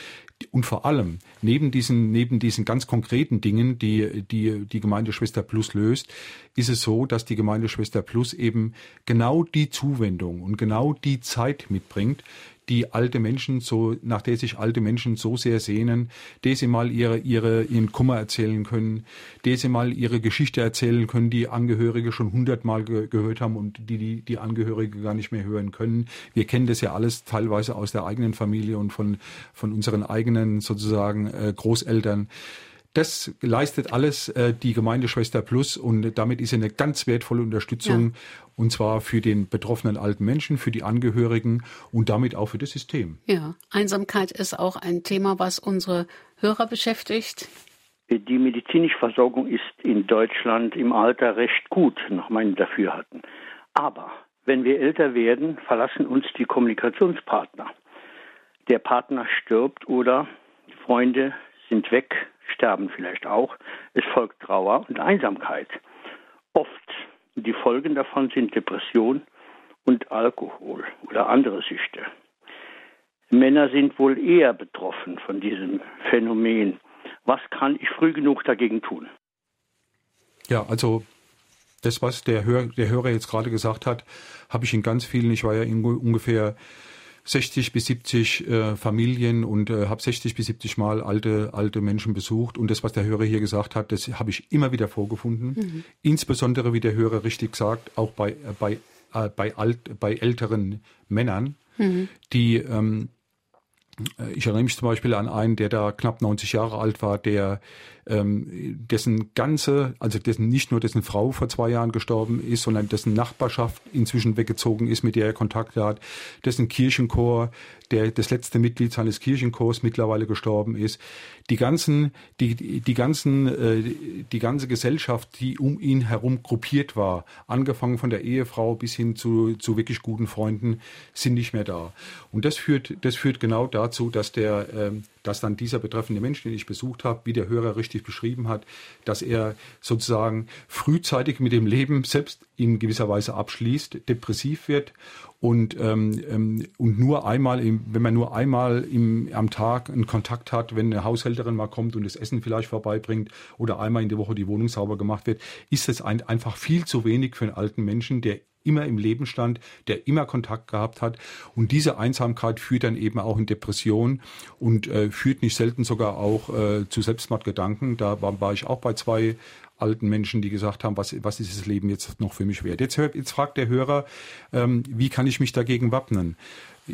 und vor allem neben diesen neben diesen ganz konkreten Dingen, die die die Gemeindeschwester Plus löst, ist es so, dass die Gemeindeschwester Plus eben genau die Zuwendung und genau die Zeit mitbringt, die alte Menschen so, nach der sich alte Menschen so sehr sehnen, der sie mal ihre, ihre, ihren Kummer erzählen können, der sie mal ihre Geschichte erzählen können, die Angehörige schon hundertmal ge gehört haben und die, die die Angehörige gar nicht mehr hören können. Wir kennen das ja alles teilweise aus der eigenen Familie und von, von unseren eigenen sozusagen äh, Großeltern. Das leistet alles äh, die Gemeindeschwester Plus und damit ist sie eine ganz wertvolle Unterstützung ja. und zwar für den betroffenen alten Menschen, für die Angehörigen und damit auch für das System. Ja, Einsamkeit ist auch ein Thema, was unsere Hörer beschäftigt. Die medizinische Versorgung ist in Deutschland im Alter recht gut, nach meinem Dafürhalten. Aber wenn wir älter werden, verlassen uns die Kommunikationspartner. Der Partner stirbt oder Freunde sind weg, sterben vielleicht auch. Es folgt Trauer und Einsamkeit. Oft die Folgen davon sind Depression und Alkohol oder andere Süchte. Männer sind wohl eher betroffen von diesem Phänomen. Was kann ich früh genug dagegen tun? Ja, also das, was der, Hör, der Hörer jetzt gerade gesagt hat, habe ich in ganz vielen, ich war ja in ungefähr 60 bis 70 äh, Familien und äh, habe 60 bis 70 Mal alte, alte Menschen besucht. Und das, was der Hörer hier gesagt hat, das habe ich immer wieder vorgefunden. Mhm. Insbesondere, wie der Hörer richtig sagt, auch bei, äh, bei, äh, bei, alt, bei älteren Männern, mhm. die ähm, äh, ich erinnere mich zum Beispiel an einen, der da knapp 90 Jahre alt war, der ähm, dessen ganze, also dessen nicht nur dessen Frau vor zwei Jahren gestorben ist, sondern dessen Nachbarschaft inzwischen weggezogen ist, mit der er Kontakte hat, dessen Kirchenchor, der das letzte Mitglied seines Kirchenchors mittlerweile gestorben ist, die ganzen, die die ganzen, äh, die ganze Gesellschaft, die um ihn herum gruppiert war, angefangen von der Ehefrau bis hin zu zu wirklich guten Freunden, sind nicht mehr da. Und das führt, das führt genau dazu, dass der ähm, dass dann dieser betreffende Mensch, den ich besucht habe, wie der Hörer richtig beschrieben hat, dass er sozusagen frühzeitig mit dem Leben selbst in gewisser Weise abschließt, depressiv wird und, ähm, ähm, und nur einmal, im, wenn man nur einmal im, am Tag einen Kontakt hat, wenn eine Haushälterin mal kommt und das Essen vielleicht vorbeibringt oder einmal in der Woche die Wohnung sauber gemacht wird, ist es ein, einfach viel zu wenig für einen alten Menschen, der immer im Leben stand, der immer Kontakt gehabt hat. Und diese Einsamkeit führt dann eben auch in Depression und äh, führt nicht selten sogar auch äh, zu Selbstmordgedanken. Da war, war ich auch bei zwei alten Menschen, die gesagt haben, was, was ist das Leben jetzt noch für mich wert? Jetzt, jetzt fragt der Hörer, ähm, wie kann ich mich dagegen wappnen?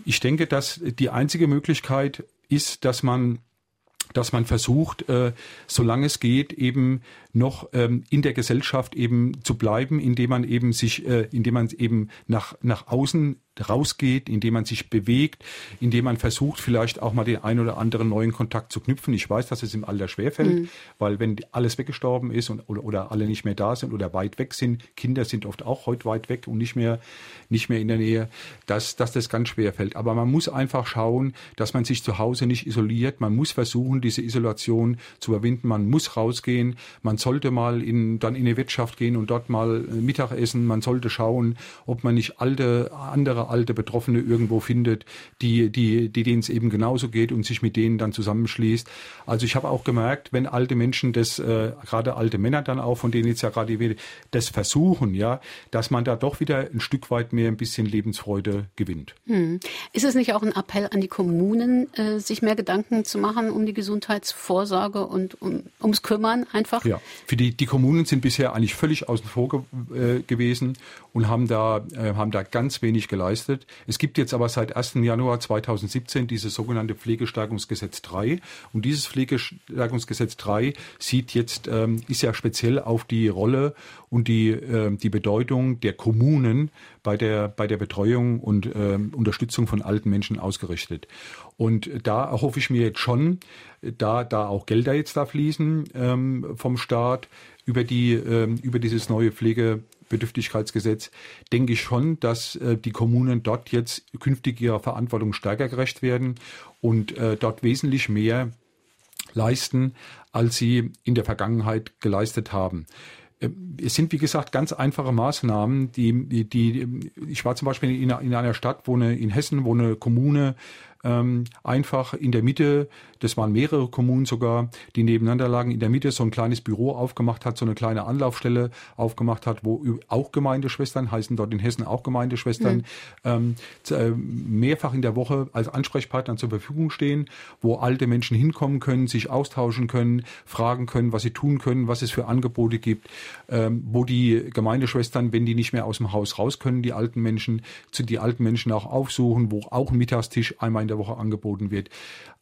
Ich denke, dass die einzige Möglichkeit ist, dass man dass man versucht, äh, solange es geht, eben noch ähm, in der Gesellschaft eben zu bleiben, indem man eben sich, äh, indem man eben nach nach außen rausgeht, indem man sich bewegt, indem man versucht, vielleicht auch mal den einen oder anderen neuen Kontakt zu knüpfen. Ich weiß, dass es im Alter schwerfällt, mhm. weil wenn alles weggestorben ist und, oder, oder alle nicht mehr da sind oder weit weg sind, Kinder sind oft auch heute weit weg und nicht mehr, nicht mehr in der Nähe, dass, dass das ganz schwer fällt. Aber man muss einfach schauen, dass man sich zu Hause nicht isoliert. Man muss versuchen, diese Isolation zu überwinden. Man muss rausgehen. Man sollte mal in, dann in eine Wirtschaft gehen und dort mal Mittagessen. Man sollte schauen, ob man nicht alte, andere andere alte Betroffene irgendwo findet, die, die, die denen es eben genauso geht und sich mit denen dann zusammenschließt. Also ich habe auch gemerkt, wenn alte Menschen das, äh, gerade alte Männer dann auch, von denen jetzt ja gerade die das versuchen, ja, dass man da doch wieder ein Stück weit mehr ein bisschen Lebensfreude gewinnt. Hm. Ist es nicht auch ein Appell an die Kommunen, äh, sich mehr Gedanken zu machen um die Gesundheitsvorsorge und um, ums Kümmern einfach? Ja, für die, die Kommunen sind bisher eigentlich völlig außen vor ge äh, gewesen und haben da, äh, haben da ganz wenig geleistet. Es gibt jetzt aber seit 1. Januar 2017 dieses sogenannte Pflegestärkungsgesetz 3 und dieses Pflegestärkungsgesetz 3 sieht jetzt, ähm, ist ja speziell auf die Rolle und die, äh, die Bedeutung der Kommunen bei der, bei der Betreuung und äh, Unterstützung von alten Menschen ausgerichtet. Und da erhoffe ich mir jetzt schon, da, da auch Gelder jetzt da fließen ähm, vom Staat über die, ähm, über dieses neue Pflege Bedürftigkeitsgesetz, denke ich schon, dass äh, die Kommunen dort jetzt künftig ihrer Verantwortung stärker gerecht werden und äh, dort wesentlich mehr leisten, als sie in der Vergangenheit geleistet haben. Äh, es sind, wie gesagt, ganz einfache Maßnahmen, die, die, ich war zum Beispiel in, in einer Stadt, wo eine, in Hessen, wo eine Kommune ähm, einfach in der Mitte, das waren mehrere Kommunen sogar, die nebeneinander lagen, in der Mitte so ein kleines Büro aufgemacht hat, so eine kleine Anlaufstelle aufgemacht hat, wo auch Gemeindeschwestern, heißen dort in Hessen auch Gemeindeschwestern, mhm. ähm, äh, mehrfach in der Woche als Ansprechpartner zur Verfügung stehen, wo alte Menschen hinkommen können, sich austauschen können, fragen können, was sie tun können, was es für Angebote gibt, ähm, wo die Gemeindeschwestern, wenn die nicht mehr aus dem Haus raus können, die alten Menschen, zu die alten Menschen auch aufsuchen, wo auch ein Mittagstisch einmal in der Woche angeboten wird.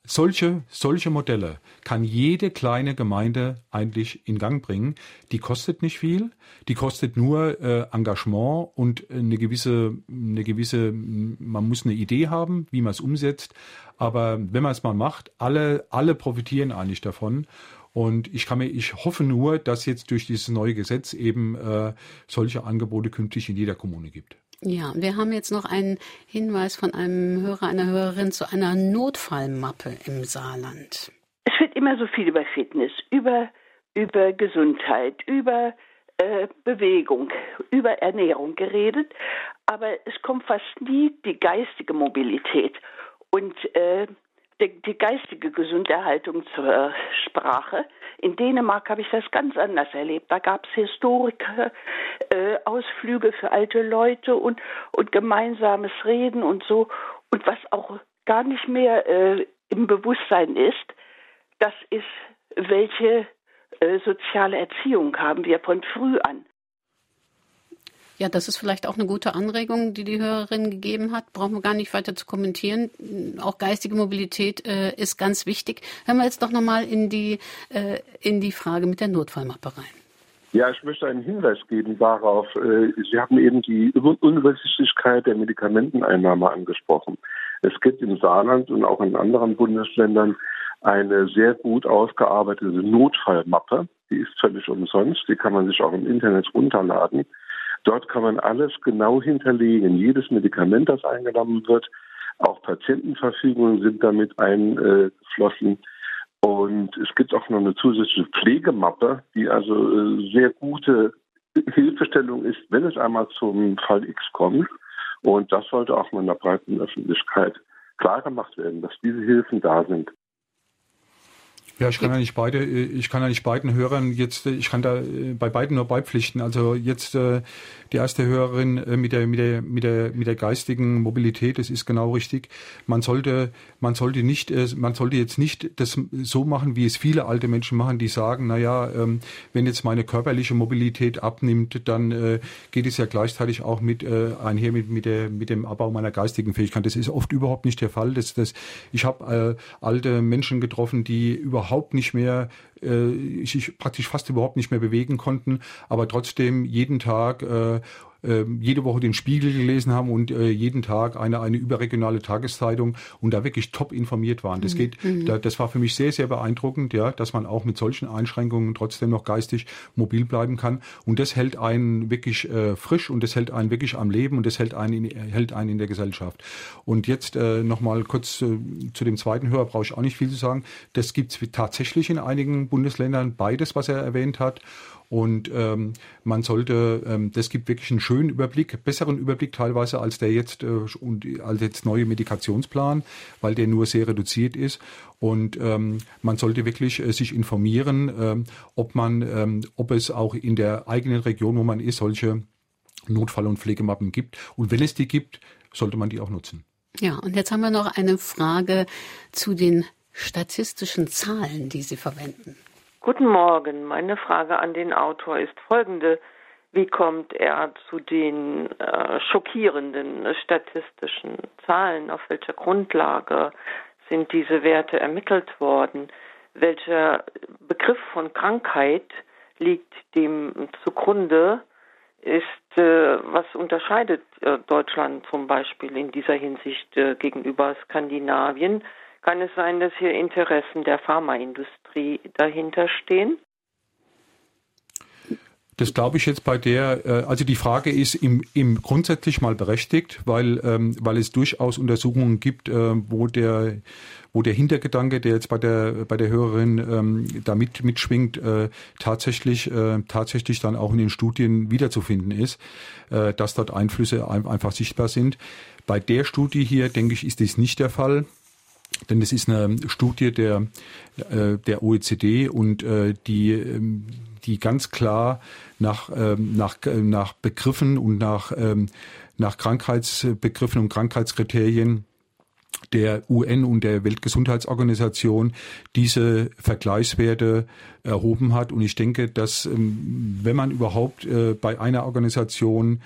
Solche, solche Modelle kann jede kleine Gemeinde eigentlich in Gang bringen. Die kostet nicht viel, die kostet nur äh, Engagement und eine gewisse, eine gewisse, man muss eine Idee haben, wie man es umsetzt. Aber wenn man es mal macht, alle, alle profitieren eigentlich davon. Und ich kann mir, ich hoffe nur, dass jetzt durch dieses neue Gesetz eben äh, solche Angebote künftig in jeder Kommune gibt. Ja, wir haben jetzt noch einen Hinweis von einem Hörer, einer Hörerin zu einer Notfallmappe im Saarland. Es wird immer so viel über Fitness, über, über Gesundheit, über äh, Bewegung, über Ernährung geredet, aber es kommt fast nie die geistige Mobilität. Und äh, die, geistige Gesunderhaltung zur Sprache. In Dänemark habe ich das ganz anders erlebt. Da gab es Historiker, äh, Ausflüge für alte Leute und, und gemeinsames Reden und so. Und was auch gar nicht mehr äh, im Bewusstsein ist, das ist, welche äh, soziale Erziehung haben wir von früh an. Ja, das ist vielleicht auch eine gute Anregung, die die Hörerin gegeben hat. Brauchen wir gar nicht weiter zu kommentieren. Auch geistige Mobilität äh, ist ganz wichtig. Hören wir jetzt doch nochmal in die, äh, in die Frage mit der Notfallmappe rein. Ja, ich möchte einen Hinweis geben darauf. Äh, Sie haben eben die Unübersichtlichkeit der Medikamenteneinnahme angesprochen. Es gibt im Saarland und auch in anderen Bundesländern eine sehr gut ausgearbeitete Notfallmappe. Die ist völlig umsonst. Die kann man sich auch im Internet runterladen. Dort kann man alles genau hinterlegen. Jedes Medikament, das eingenommen wird, auch Patientenverfügungen sind damit eingeflossen. Und es gibt auch noch eine zusätzliche Pflegemappe, die also äh, sehr gute Hilfestellung ist, wenn es einmal zum Fall X kommt. Und das sollte auch mal in der breiten Öffentlichkeit klar gemacht werden, dass diese Hilfen da sind. Ja, ich kann ja nicht beide, ich kann ja nicht beiden Hörern jetzt, ich kann da äh, bei beiden nur beipflichten. Also jetzt äh, die erste Hörerin äh, mit der mit der mit der mit der geistigen Mobilität, das ist genau richtig. Man sollte man sollte nicht man sollte jetzt nicht das so machen, wie es viele alte Menschen machen, die sagen, na ja, ähm, wenn jetzt meine körperliche Mobilität abnimmt, dann geht es ja gleichzeitig auch mit einher mit mit der mit dem Abbau meiner geistigen Fähigkeit. Das ist oft überhaupt nicht der Fall. Das, das ich habe alte Menschen getroffen, die überhaupt überhaupt nicht mehr, äh, sich praktisch fast überhaupt nicht mehr bewegen konnten, aber trotzdem jeden Tag äh, jede Woche den Spiegel gelesen haben und äh, jeden Tag eine, eine überregionale Tageszeitung und da wirklich top informiert waren. Das mhm. geht, mhm. da, das war für mich sehr, sehr beeindruckend, ja, dass man auch mit solchen Einschränkungen trotzdem noch geistig mobil bleiben kann. Und das hält einen wirklich äh, frisch und das hält einen wirklich am Leben und das hält einen in, hält einen in der Gesellschaft. Und jetzt äh, nochmal kurz äh, zu dem zweiten Hörer, brauche ich auch nicht viel zu sagen. Das gibt es tatsächlich in einigen Bundesländern, beides, was er erwähnt hat. Und ähm, man sollte, ähm, das gibt wirklich einen schönen Überblick, besseren Überblick teilweise als der jetzt äh, und als jetzt neue Medikationsplan, weil der nur sehr reduziert ist. Und ähm, man sollte wirklich äh, sich informieren, ähm, ob man, ähm, ob es auch in der eigenen Region, wo man ist, solche Notfall- und Pflegemappen gibt. Und wenn es die gibt, sollte man die auch nutzen. Ja, und jetzt haben wir noch eine Frage zu den statistischen Zahlen, die Sie verwenden. Guten Morgen. Meine Frage an den Autor ist folgende. Wie kommt er zu den äh, schockierenden statistischen Zahlen? Auf welcher Grundlage sind diese Werte ermittelt worden? Welcher Begriff von Krankheit liegt dem zugrunde? Ist, äh, was unterscheidet äh, Deutschland zum Beispiel in dieser Hinsicht äh, gegenüber Skandinavien? Kann es sein, dass hier Interessen der Pharmaindustrie dahinter stehen? Das glaube ich jetzt bei der, äh, also die Frage ist im, im grundsätzlich mal berechtigt, weil, ähm, weil es durchaus Untersuchungen gibt, äh, wo der, wo der Hintergedanke, der jetzt bei der, bei der Hörerin ähm, da mit, mitschwingt, äh, tatsächlich, tatsächlich dann auch in den Studien wiederzufinden ist, dass dort Einflüsse einfach sichtbar sind. Bei der Studie hier, denke ich, ist dies nicht der Fall. Denn es ist eine Studie der, äh, der OECD und äh, die, ähm, die ganz klar nach, ähm, nach, nach Begriffen und nach, ähm, nach Krankheitsbegriffen und Krankheitskriterien der UN und der Weltgesundheitsorganisation diese Vergleichswerte erhoben hat. Und ich denke, dass wenn man überhaupt äh, bei einer Organisation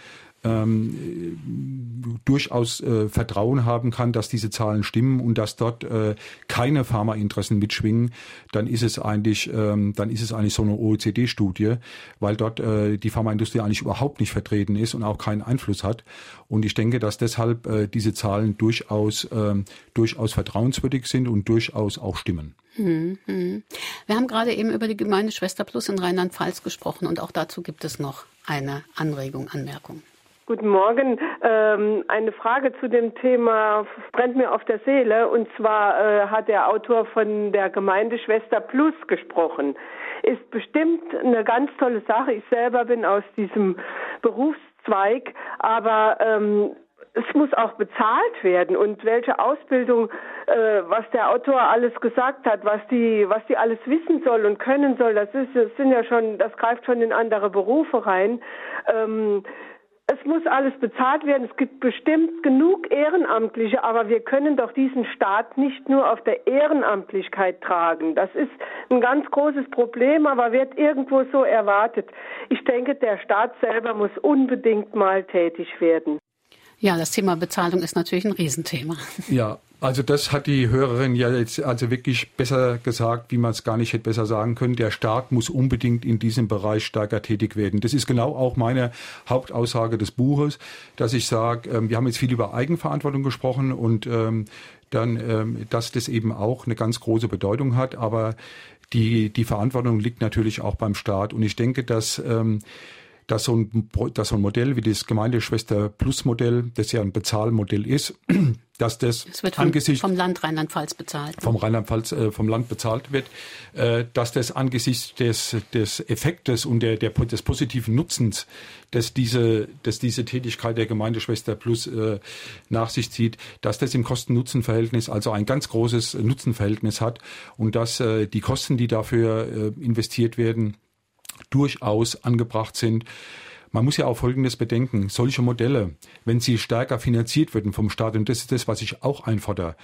ähm, durchaus äh, Vertrauen haben kann, dass diese Zahlen stimmen und dass dort äh, keine Pharmainteressen mitschwingen, dann ist es eigentlich, ähm, dann ist es eigentlich so eine OECD-Studie, weil dort äh, die Pharmaindustrie eigentlich überhaupt nicht vertreten ist und auch keinen Einfluss hat. Und ich denke, dass deshalb äh, diese Zahlen durchaus, äh, durchaus vertrauenswürdig sind und durchaus auch stimmen. Hm, hm. Wir haben gerade eben über die Gemeinde Schwester Plus in Rheinland-Pfalz gesprochen und auch dazu gibt es noch eine Anregung, Anmerkung. Guten Morgen. Ähm, eine Frage zu dem Thema brennt mir auf der Seele. Und zwar äh, hat der Autor von der Gemeinde Schwester Plus gesprochen. Ist bestimmt eine ganz tolle Sache. Ich selber bin aus diesem Berufszweig, aber ähm, es muss auch bezahlt werden und welche Ausbildung, äh, was der Autor alles gesagt hat, was die, was die alles wissen soll und können soll, das ist, das sind ja schon, das greift schon in andere Berufe rein. Ähm, es muss alles bezahlt werden. Es gibt bestimmt genug Ehrenamtliche, aber wir können doch diesen Staat nicht nur auf der Ehrenamtlichkeit tragen. Das ist ein ganz großes Problem, aber wird irgendwo so erwartet. Ich denke, der Staat selber muss unbedingt mal tätig werden. Ja, das Thema Bezahlung ist natürlich ein Riesenthema. Ja, also das hat die Hörerin ja jetzt also wirklich besser gesagt, wie man es gar nicht hätte besser sagen können. Der Staat muss unbedingt in diesem Bereich stärker tätig werden. Das ist genau auch meine Hauptaussage des Buches, dass ich sage, ähm, wir haben jetzt viel über Eigenverantwortung gesprochen und ähm, dann, ähm, dass das eben auch eine ganz große Bedeutung hat. Aber die, die Verantwortung liegt natürlich auch beim Staat. Und ich denke, dass ähm, dass so ein, dass so ein Modell wie das Gemeindeschwester Plus Modell, das ja ein Bezahlmodell ist, <clears throat> dass das, das wird vom, angesichts vom Land Rheinland-Pfalz bezahlt. Vom Rheinland-Pfalz, äh, vom Land bezahlt wird, äh, dass das angesichts des, des Effektes und der, der, des positiven Nutzens, dass diese, dass diese Tätigkeit der Gemeindeschwester Plus äh, nach sich zieht, dass das im Kosten-Nutzen-Verhältnis also ein ganz großes Nutzenverhältnis hat und dass äh, die Kosten, die dafür äh, investiert werden, durchaus angebracht sind. Man muss ja auch Folgendes bedenken. Solche Modelle, wenn sie stärker finanziert würden vom Staat, und das ist das, was ich auch einfordere,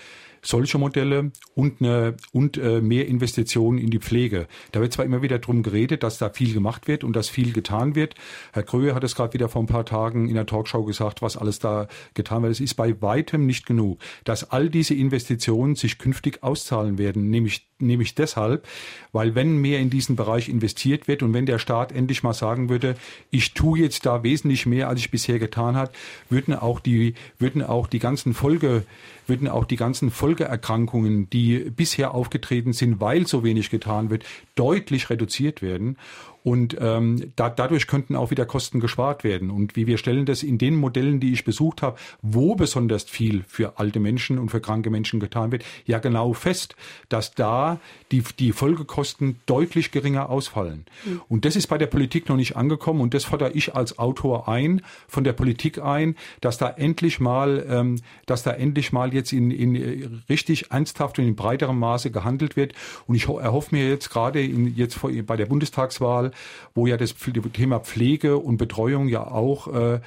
solche Modelle und, eine, und äh, mehr Investitionen in die Pflege. Da wird zwar immer wieder drum geredet, dass da viel gemacht wird und dass viel getan wird. Herr Kröhe hat es gerade wieder vor ein paar Tagen in der Talkshow gesagt, was alles da getan wird. Es ist bei weitem nicht genug, dass all diese Investitionen sich künftig auszahlen werden, nämlich nämlich deshalb, weil wenn mehr in diesen Bereich investiert wird und wenn der Staat endlich mal sagen würde, ich tue jetzt da wesentlich mehr, als ich bisher getan habe, würden auch die würden auch die ganzen Folge würden auch die ganzen Folgeerkrankungen, die bisher aufgetreten sind, weil so wenig getan wird, deutlich reduziert werden. Und ähm, da, dadurch könnten auch wieder Kosten gespart werden. Und wie wir stellen das in den Modellen, die ich besucht habe, wo besonders viel für alte Menschen und für kranke Menschen getan wird, ja genau fest, dass da die, die Folgekosten deutlich geringer ausfallen. Mhm. Und das ist bei der Politik noch nicht angekommen. Und das fordere ich als Autor ein, von der Politik ein, dass da endlich mal, ähm, dass da endlich mal jetzt in, in richtig ernsthaft und in breiterem Maße gehandelt wird. Und ich erhoffe mir jetzt gerade in, jetzt bei der Bundestagswahl, wo ja das Thema Pflege und Betreuung ja auch, äh,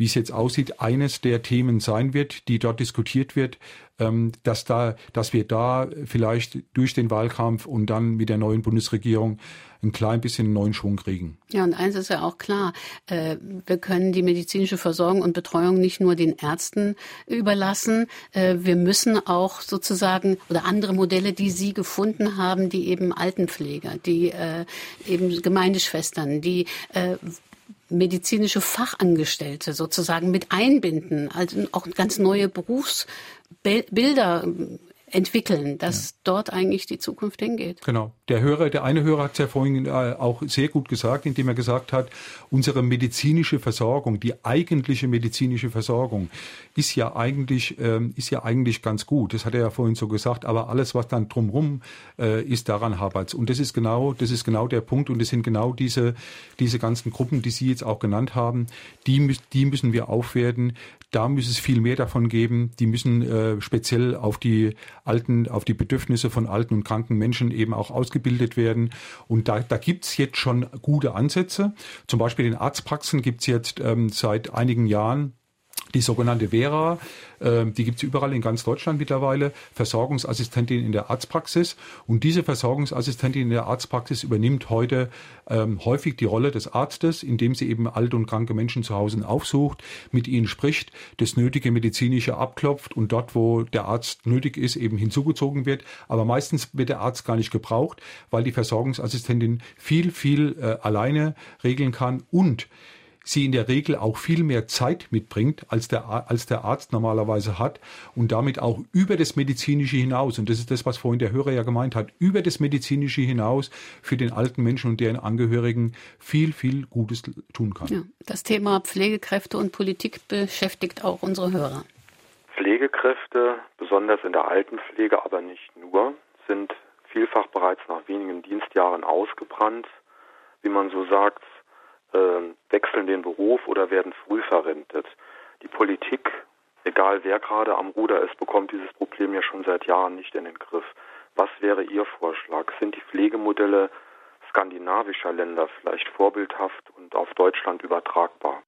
wie es jetzt aussieht, eines der Themen sein wird, die dort diskutiert wird, ähm, dass da, dass wir da vielleicht durch den Wahlkampf und dann mit der neuen Bundesregierung ein klein bisschen neuen Schwung kriegen. Ja, und eins ist ja auch klar, äh, wir können die medizinische Versorgung und Betreuung nicht nur den Ärzten überlassen. Äh, wir müssen auch sozusagen oder andere Modelle, die Sie gefunden haben, die eben Altenpfleger, die äh, eben Gemeindeschwestern, die medizinische Fachangestellte sozusagen mit einbinden, also auch ganz neue Berufsbilder entwickeln, dass ja. dort eigentlich die Zukunft hingeht. Genau. Der Hörer, der eine Hörer hat es ja vorhin äh, auch sehr gut gesagt, indem er gesagt hat, unsere medizinische Versorgung, die eigentliche medizinische Versorgung ist ja eigentlich, ähm, ist ja eigentlich ganz gut. Das hat er ja vorhin so gesagt, aber alles, was dann drumrum äh, ist, daran hapert Und das ist genau, das ist genau der Punkt und das sind genau diese, diese ganzen Gruppen, die Sie jetzt auch genannt haben, die, die müssen wir aufwerten. Da muss es viel mehr davon geben. Die müssen äh, speziell auf die alten, auf die Bedürfnisse von alten und kranken Menschen eben auch ausgebildet werden. Und da, da gibt's jetzt schon gute Ansätze. Zum Beispiel in Arztpraxen gibt's jetzt ähm, seit einigen Jahren die sogenannte Vera, äh, die gibt es überall in ganz Deutschland mittlerweile, Versorgungsassistentin in der Arztpraxis. Und diese Versorgungsassistentin in der Arztpraxis übernimmt heute ähm, häufig die Rolle des Arztes, indem sie eben alte und kranke Menschen zu Hause aufsucht, mit ihnen spricht, das nötige medizinische abklopft und dort, wo der Arzt nötig ist, eben hinzugezogen wird. Aber meistens wird der Arzt gar nicht gebraucht, weil die Versorgungsassistentin viel, viel äh, alleine regeln kann und sie in der Regel auch viel mehr Zeit mitbringt, als der, als der Arzt normalerweise hat und damit auch über das Medizinische hinaus, und das ist das, was vorhin der Hörer ja gemeint hat, über das Medizinische hinaus für den alten Menschen und deren Angehörigen viel, viel Gutes tun kann. Ja, das Thema Pflegekräfte und Politik beschäftigt auch unsere Hörer. Pflegekräfte, besonders in der Altenpflege, aber nicht nur, sind vielfach bereits nach wenigen Dienstjahren ausgebrannt, wie man so sagt, wechseln den Beruf oder werden früh verrentet. Die Politik, egal wer gerade am Ruder ist, bekommt dieses Problem ja schon seit Jahren nicht in den Griff. Was wäre Ihr Vorschlag? Sind die Pflegemodelle skandinavischer Länder vielleicht vorbildhaft und auf Deutschland übertragbar?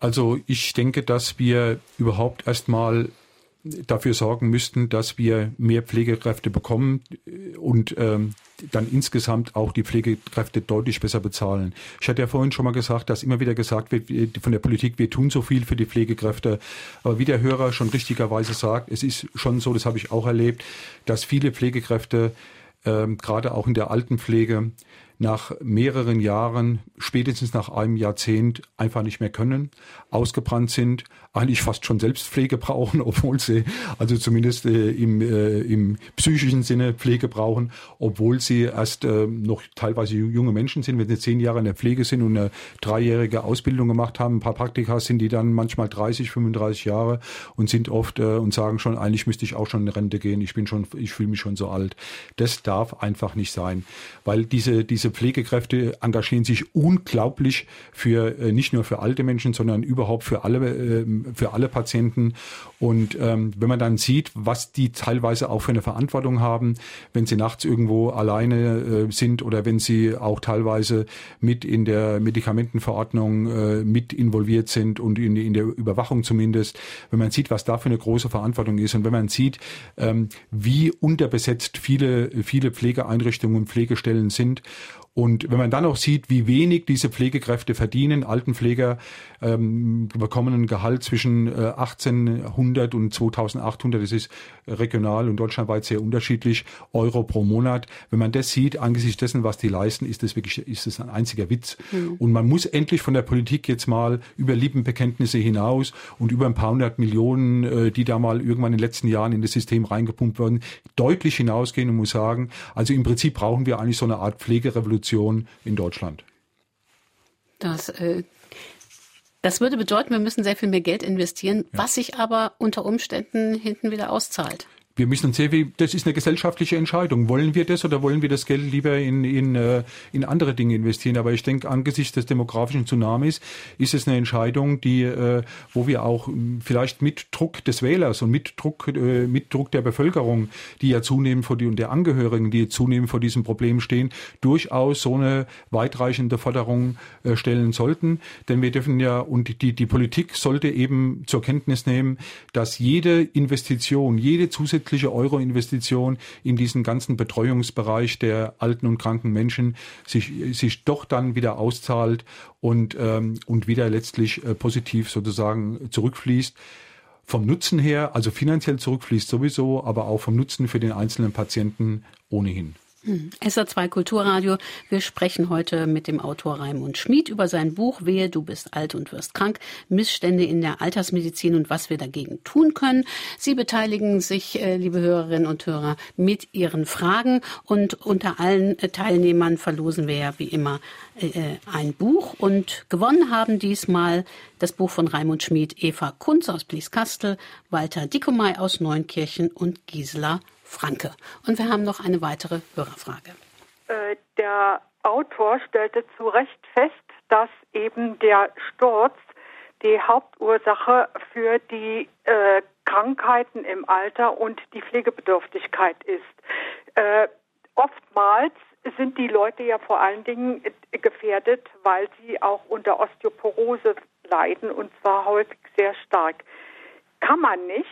Also ich denke, dass wir überhaupt erstmal dafür sorgen müssten, dass wir mehr Pflegekräfte bekommen und ähm, dann insgesamt auch die Pflegekräfte deutlich besser bezahlen. Ich hatte ja vorhin schon mal gesagt, dass immer wieder gesagt wird von der Politik, wir tun so viel für die Pflegekräfte. Aber wie der Hörer schon richtigerweise sagt, es ist schon so, das habe ich auch erlebt, dass viele Pflegekräfte ähm, gerade auch in der Altenpflege nach mehreren Jahren, spätestens nach einem Jahrzehnt einfach nicht mehr können, ausgebrannt sind, eigentlich fast schon Selbstpflege brauchen, <laughs> obwohl sie, also zumindest äh, im, äh, im psychischen Sinne Pflege brauchen, obwohl sie erst äh, noch teilweise junge Menschen sind, wenn sie zehn Jahre in der Pflege sind und eine dreijährige Ausbildung gemacht haben. Ein paar Praktika sind die dann manchmal 30, 35 Jahre und sind oft äh, und sagen schon, eigentlich müsste ich auch schon in Rente gehen, ich bin schon, ich fühle mich schon so alt. Das darf einfach nicht sein, weil diese, diese diese Pflegekräfte engagieren sich unglaublich für äh, nicht nur für alte Menschen, sondern überhaupt für alle äh, für alle Patienten. Und ähm, wenn man dann sieht, was die teilweise auch für eine Verantwortung haben, wenn sie nachts irgendwo alleine äh, sind oder wenn sie auch teilweise mit in der Medikamentenverordnung äh, mit involviert sind und in, in der Überwachung zumindest, wenn man sieht, was da für eine große Verantwortung ist und wenn man sieht, ähm, wie unterbesetzt viele viele Pflegeeinrichtungen und Pflegestellen sind und wenn man dann auch sieht, wie wenig diese Pflegekräfte verdienen, Altenpfleger ähm, bekommen ein Gehalt zwischen äh, 1800 und 2800, das ist regional und deutschlandweit sehr unterschiedlich, Euro pro Monat. Wenn man das sieht, angesichts dessen, was die leisten, ist das wirklich, ist das ein einziger Witz. Mhm. Und man muss endlich von der Politik jetzt mal über Lippenbekenntnisse hinaus und über ein paar hundert Millionen, äh, die da mal irgendwann in den letzten Jahren in das System reingepumpt wurden, deutlich hinausgehen und muss sagen, also im Prinzip brauchen wir eigentlich so eine Art Pflegerevolution Revolution in Deutschland. Das, äh, das würde bedeuten, wir müssen sehr viel mehr Geld investieren, ja. was sich aber unter Umständen hinten wieder auszahlt wir müssen sehen, wie, das ist eine gesellschaftliche Entscheidung. Wollen wir das oder wollen wir das Geld lieber in, in, äh, in andere Dinge investieren? Aber ich denke, angesichts des demografischen Tsunamis ist es eine Entscheidung, die, äh, wo wir auch hm, vielleicht mit Druck des Wählers und mit Druck, äh, mit Druck der Bevölkerung, die ja zunehmend vor die, und der Angehörigen, die zunehmend vor diesem Problem stehen, durchaus so eine weitreichende Forderung stellen sollten. Denn wir dürfen ja, und die, die Politik sollte eben zur Kenntnis nehmen, dass jede Investition, jede zusätzliche zusätzliche Euro-Investition in diesen ganzen Betreuungsbereich der alten und kranken Menschen sich, sich doch dann wieder auszahlt und, ähm, und wieder letztlich äh, positiv sozusagen zurückfließt vom Nutzen her, also finanziell zurückfließt sowieso, aber auch vom Nutzen für den einzelnen Patienten ohnehin. Hm. SA2 Kulturradio. Wir sprechen heute mit dem Autor Raimund Schmid über sein Buch Wehe, du bist alt und wirst krank. Missstände in der Altersmedizin und was wir dagegen tun können. Sie beteiligen sich, äh, liebe Hörerinnen und Hörer, mit Ihren Fragen und unter allen äh, Teilnehmern verlosen wir ja wie immer äh, ein Buch und gewonnen haben diesmal das Buch von Raimund Schmid, Eva Kunz aus Blieskastel, Walter Dickomey aus Neunkirchen und Gisela Franke. Und wir haben noch eine weitere Hörerfrage. Äh, der Autor stellte zu Recht fest, dass eben der Sturz die Hauptursache für die äh, Krankheiten im Alter und die Pflegebedürftigkeit ist. Äh, oftmals sind die Leute ja vor allen Dingen gefährdet, weil sie auch unter Osteoporose leiden und zwar häufig sehr stark. Kann man nicht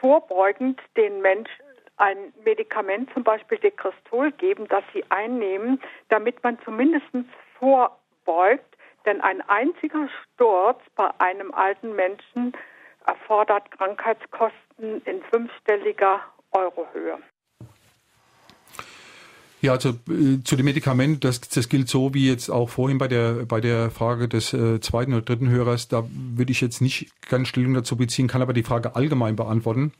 vorbeugend den Menschen ein Medikament, zum Beispiel Dekristol, geben, das sie einnehmen, damit man zumindest vorbeugt. Denn ein einziger Sturz bei einem alten Menschen erfordert Krankheitskosten in fünfstelliger Eurohöhe. Ja, also äh, zu dem Medikament, das, das gilt so wie jetzt auch vorhin bei der bei der Frage des äh, zweiten oder dritten Hörers. Da würde ich jetzt nicht ganz Stellung dazu beziehen, kann aber die Frage allgemein beantworten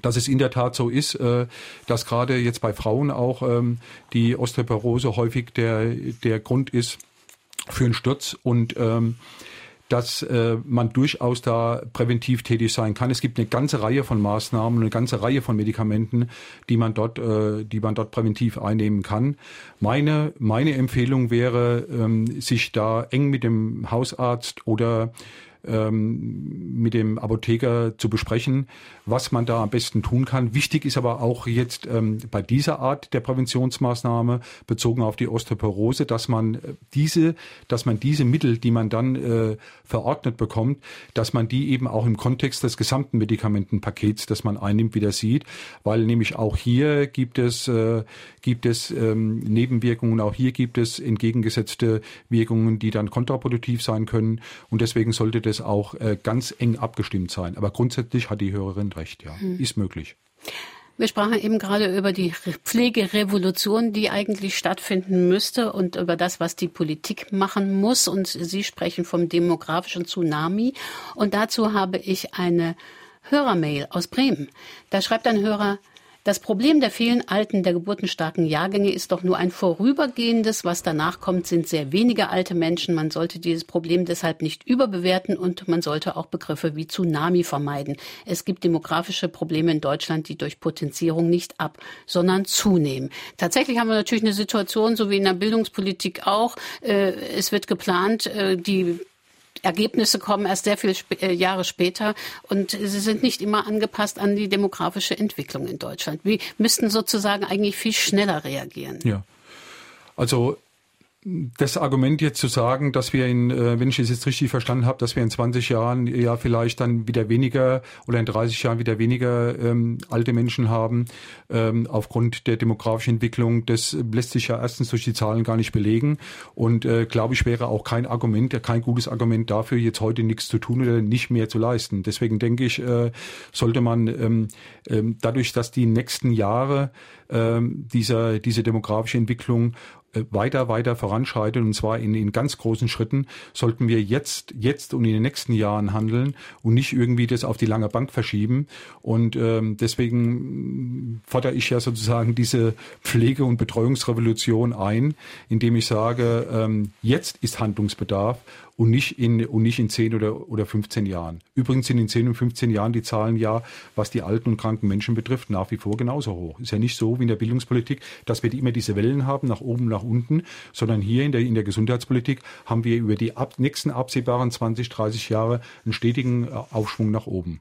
dass es in der Tat so ist, äh, dass gerade jetzt bei Frauen auch ähm, die Osteoporose häufig der, der Grund ist für einen Sturz und ähm, dass äh, man durchaus da präventiv tätig sein kann. Es gibt eine ganze Reihe von Maßnahmen, eine ganze Reihe von Medikamenten, die man dort, äh, die man dort präventiv einnehmen kann. Meine meine Empfehlung wäre, ähm, sich da eng mit dem Hausarzt oder ähm, mit dem Apotheker zu besprechen, was man da am besten tun kann. Wichtig ist aber auch jetzt ähm, bei dieser Art der Präventionsmaßnahme bezogen auf die Osteoporose, dass man äh, diese, dass man diese Mittel, die man dann äh, verordnet bekommt, dass man die eben auch im Kontext des gesamten Medikamentenpakets, das man einnimmt, wieder sieht, weil nämlich auch hier gibt es äh, gibt es ähm, Nebenwirkungen, auch hier gibt es entgegengesetzte Wirkungen, die dann kontraproduktiv sein können. Und deswegen sollte das auch äh, ganz eng abgestimmt sein. Aber grundsätzlich hat die Hörerin recht, ja. Hm. Ist möglich. Wir sprachen eben gerade über die Pflegerevolution, die eigentlich stattfinden müsste und über das, was die Politik machen muss. Und Sie sprechen vom demografischen Tsunami. Und dazu habe ich eine Hörermail aus Bremen. Da schreibt ein Hörer, Das Problem der vielen alten, der geburtenstarken Jahrgänge ist doch nur ein vorübergehendes. Was danach kommt, sind sehr wenige alte Menschen. Man sollte dieses Problem deshalb nicht überbewerten und man sollte auch Begriffe wie Tsunami vermeiden. Es gibt demografische Probleme in Deutschland, die durch Potenzierung nicht ab, sondern zunehmen. Tatsächlich haben wir natürlich eine Situation, so wie in der Bildungspolitik auch. Äh, es wird geplant, äh, die Ergebnisse kommen erst sehr viele Sp äh, Jahre später und sie sind nicht immer angepasst an die demografische Entwicklung in Deutschland. Wir müssten sozusagen eigentlich viel schneller reagieren. Ja. Also das Argument jetzt zu sagen, dass wir in, äh, wenn ich es jetzt richtig verstanden habe, dass wir in 20 Jahren ja vielleicht dann wieder weniger oder in 30 Jahren wieder weniger ähm, alte Menschen haben, ähm, aufgrund der demografischen Entwicklung, das lässt sich ja erstens durch die Zahlen gar nicht belegen und äh, glaube ich wäre auch kein Argument, kein gutes Argument dafür, jetzt heute nichts zu tun oder nicht mehr zu leisten. Deswegen denke ich, äh, sollte man ähm, ähm, dadurch, dass die nächsten Jahre ähm, dieser, diese demografische Entwicklung äh, weiter, weiter voranschreitet und zwar in, in ganz großen Schritten, sollten wir jetzt, jetzt und in den nächsten Jahren handeln und nicht irgendwie das auf die lange Bank verschieben. Und ähm, deswegen fordere ich ja sozusagen diese Pflege- und Betreuungsrevolution ein, indem ich sage, ähm, jetzt ist Handlungsbedarf und nicht in, und nicht in 10 oder, oder 15 Jahren. Übrigens sind in 10 und 15 Jahren die Zahlen ja, was die alten und kranken Menschen betrifft, nach wie vor genauso hoch. Ist ja nicht so wie in der Bildungspolitik, dass wir immer diese Wellen haben, nach oben, nach unten, sondern hier in der, in der Gesundheitspolitik haben wir über die ab, nächsten absehbaren 20, 30 Jahre einen stetigen äh, Aufschwung nach oben.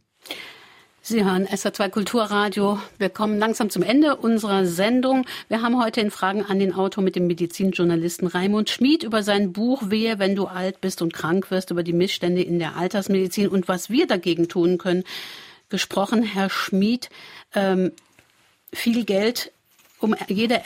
Sie hören SR2 Kulturradio. Wir kommen langsam zum Ende unserer Sendung. Wir haben heute in Fragen an den Autor mit dem Medizinjournalisten Raimund Schmid über sein Buch Wehe, wenn du alt bist und krank wirst, über die Missstände in der Altersmedizin und was wir dagegen tun können, gesprochen. Herr Schmid, ähm, viel Geld um jede,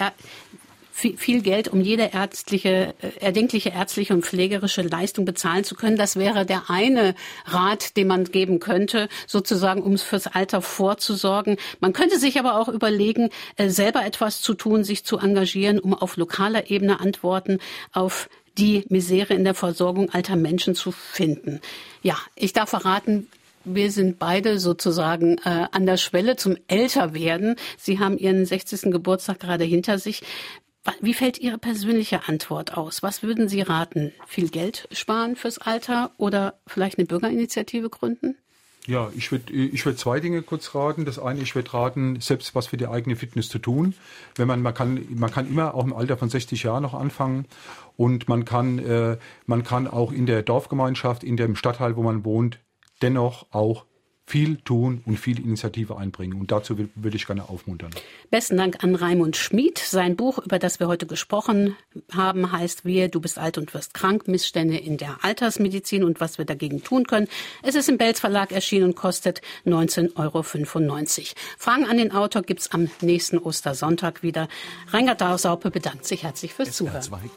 viel Geld, um jede ärztliche, äh, erdenkliche ärztliche und pflegerische Leistung bezahlen zu können. Das wäre der eine Rat, den man geben könnte, sozusagen, um fürs Alter vorzusorgen. Man könnte sich aber auch überlegen, äh, selber etwas zu tun, sich zu engagieren, um auf lokaler Ebene Antworten auf die Misere in der Versorgung alter Menschen zu finden. Ja, ich darf verraten, wir sind beide sozusagen äh, an der Schwelle zum Älterwerden. Sie haben Ihren 60. Geburtstag gerade hinter sich. Wie fällt Ihre persönliche Antwort aus? Was würden Sie raten? Viel Geld sparen fürs Alter oder vielleicht eine Bürgerinitiative gründen? Ja, ich würde ich würd zwei Dinge kurz raten. Das eine, ich würde raten, selbst was für die eigene Fitness zu tun. Wenn man, man kann, man kann immer auch im Alter von 60 Jahren noch anfangen und man kann, äh, man kann auch in der Dorfgemeinschaft, in dem Stadtteil, wo man wohnt, dennoch auch viel tun und viel Initiative einbringen. Und dazu würde ich gerne aufmuntern. Besten Dank an Raimund Schmid. Sein Buch, über das wir heute gesprochen haben, heißt Wir, du bist alt und wirst krank, Missstände in der Altersmedizin und was wir dagegen tun können. Es ist im Belz Verlag erschienen und kostet 19,95 Euro. Fragen an den Autor gibt's am nächsten Ostersonntag wieder. Reingard Saupe bedankt sich herzlich fürs Zuhören.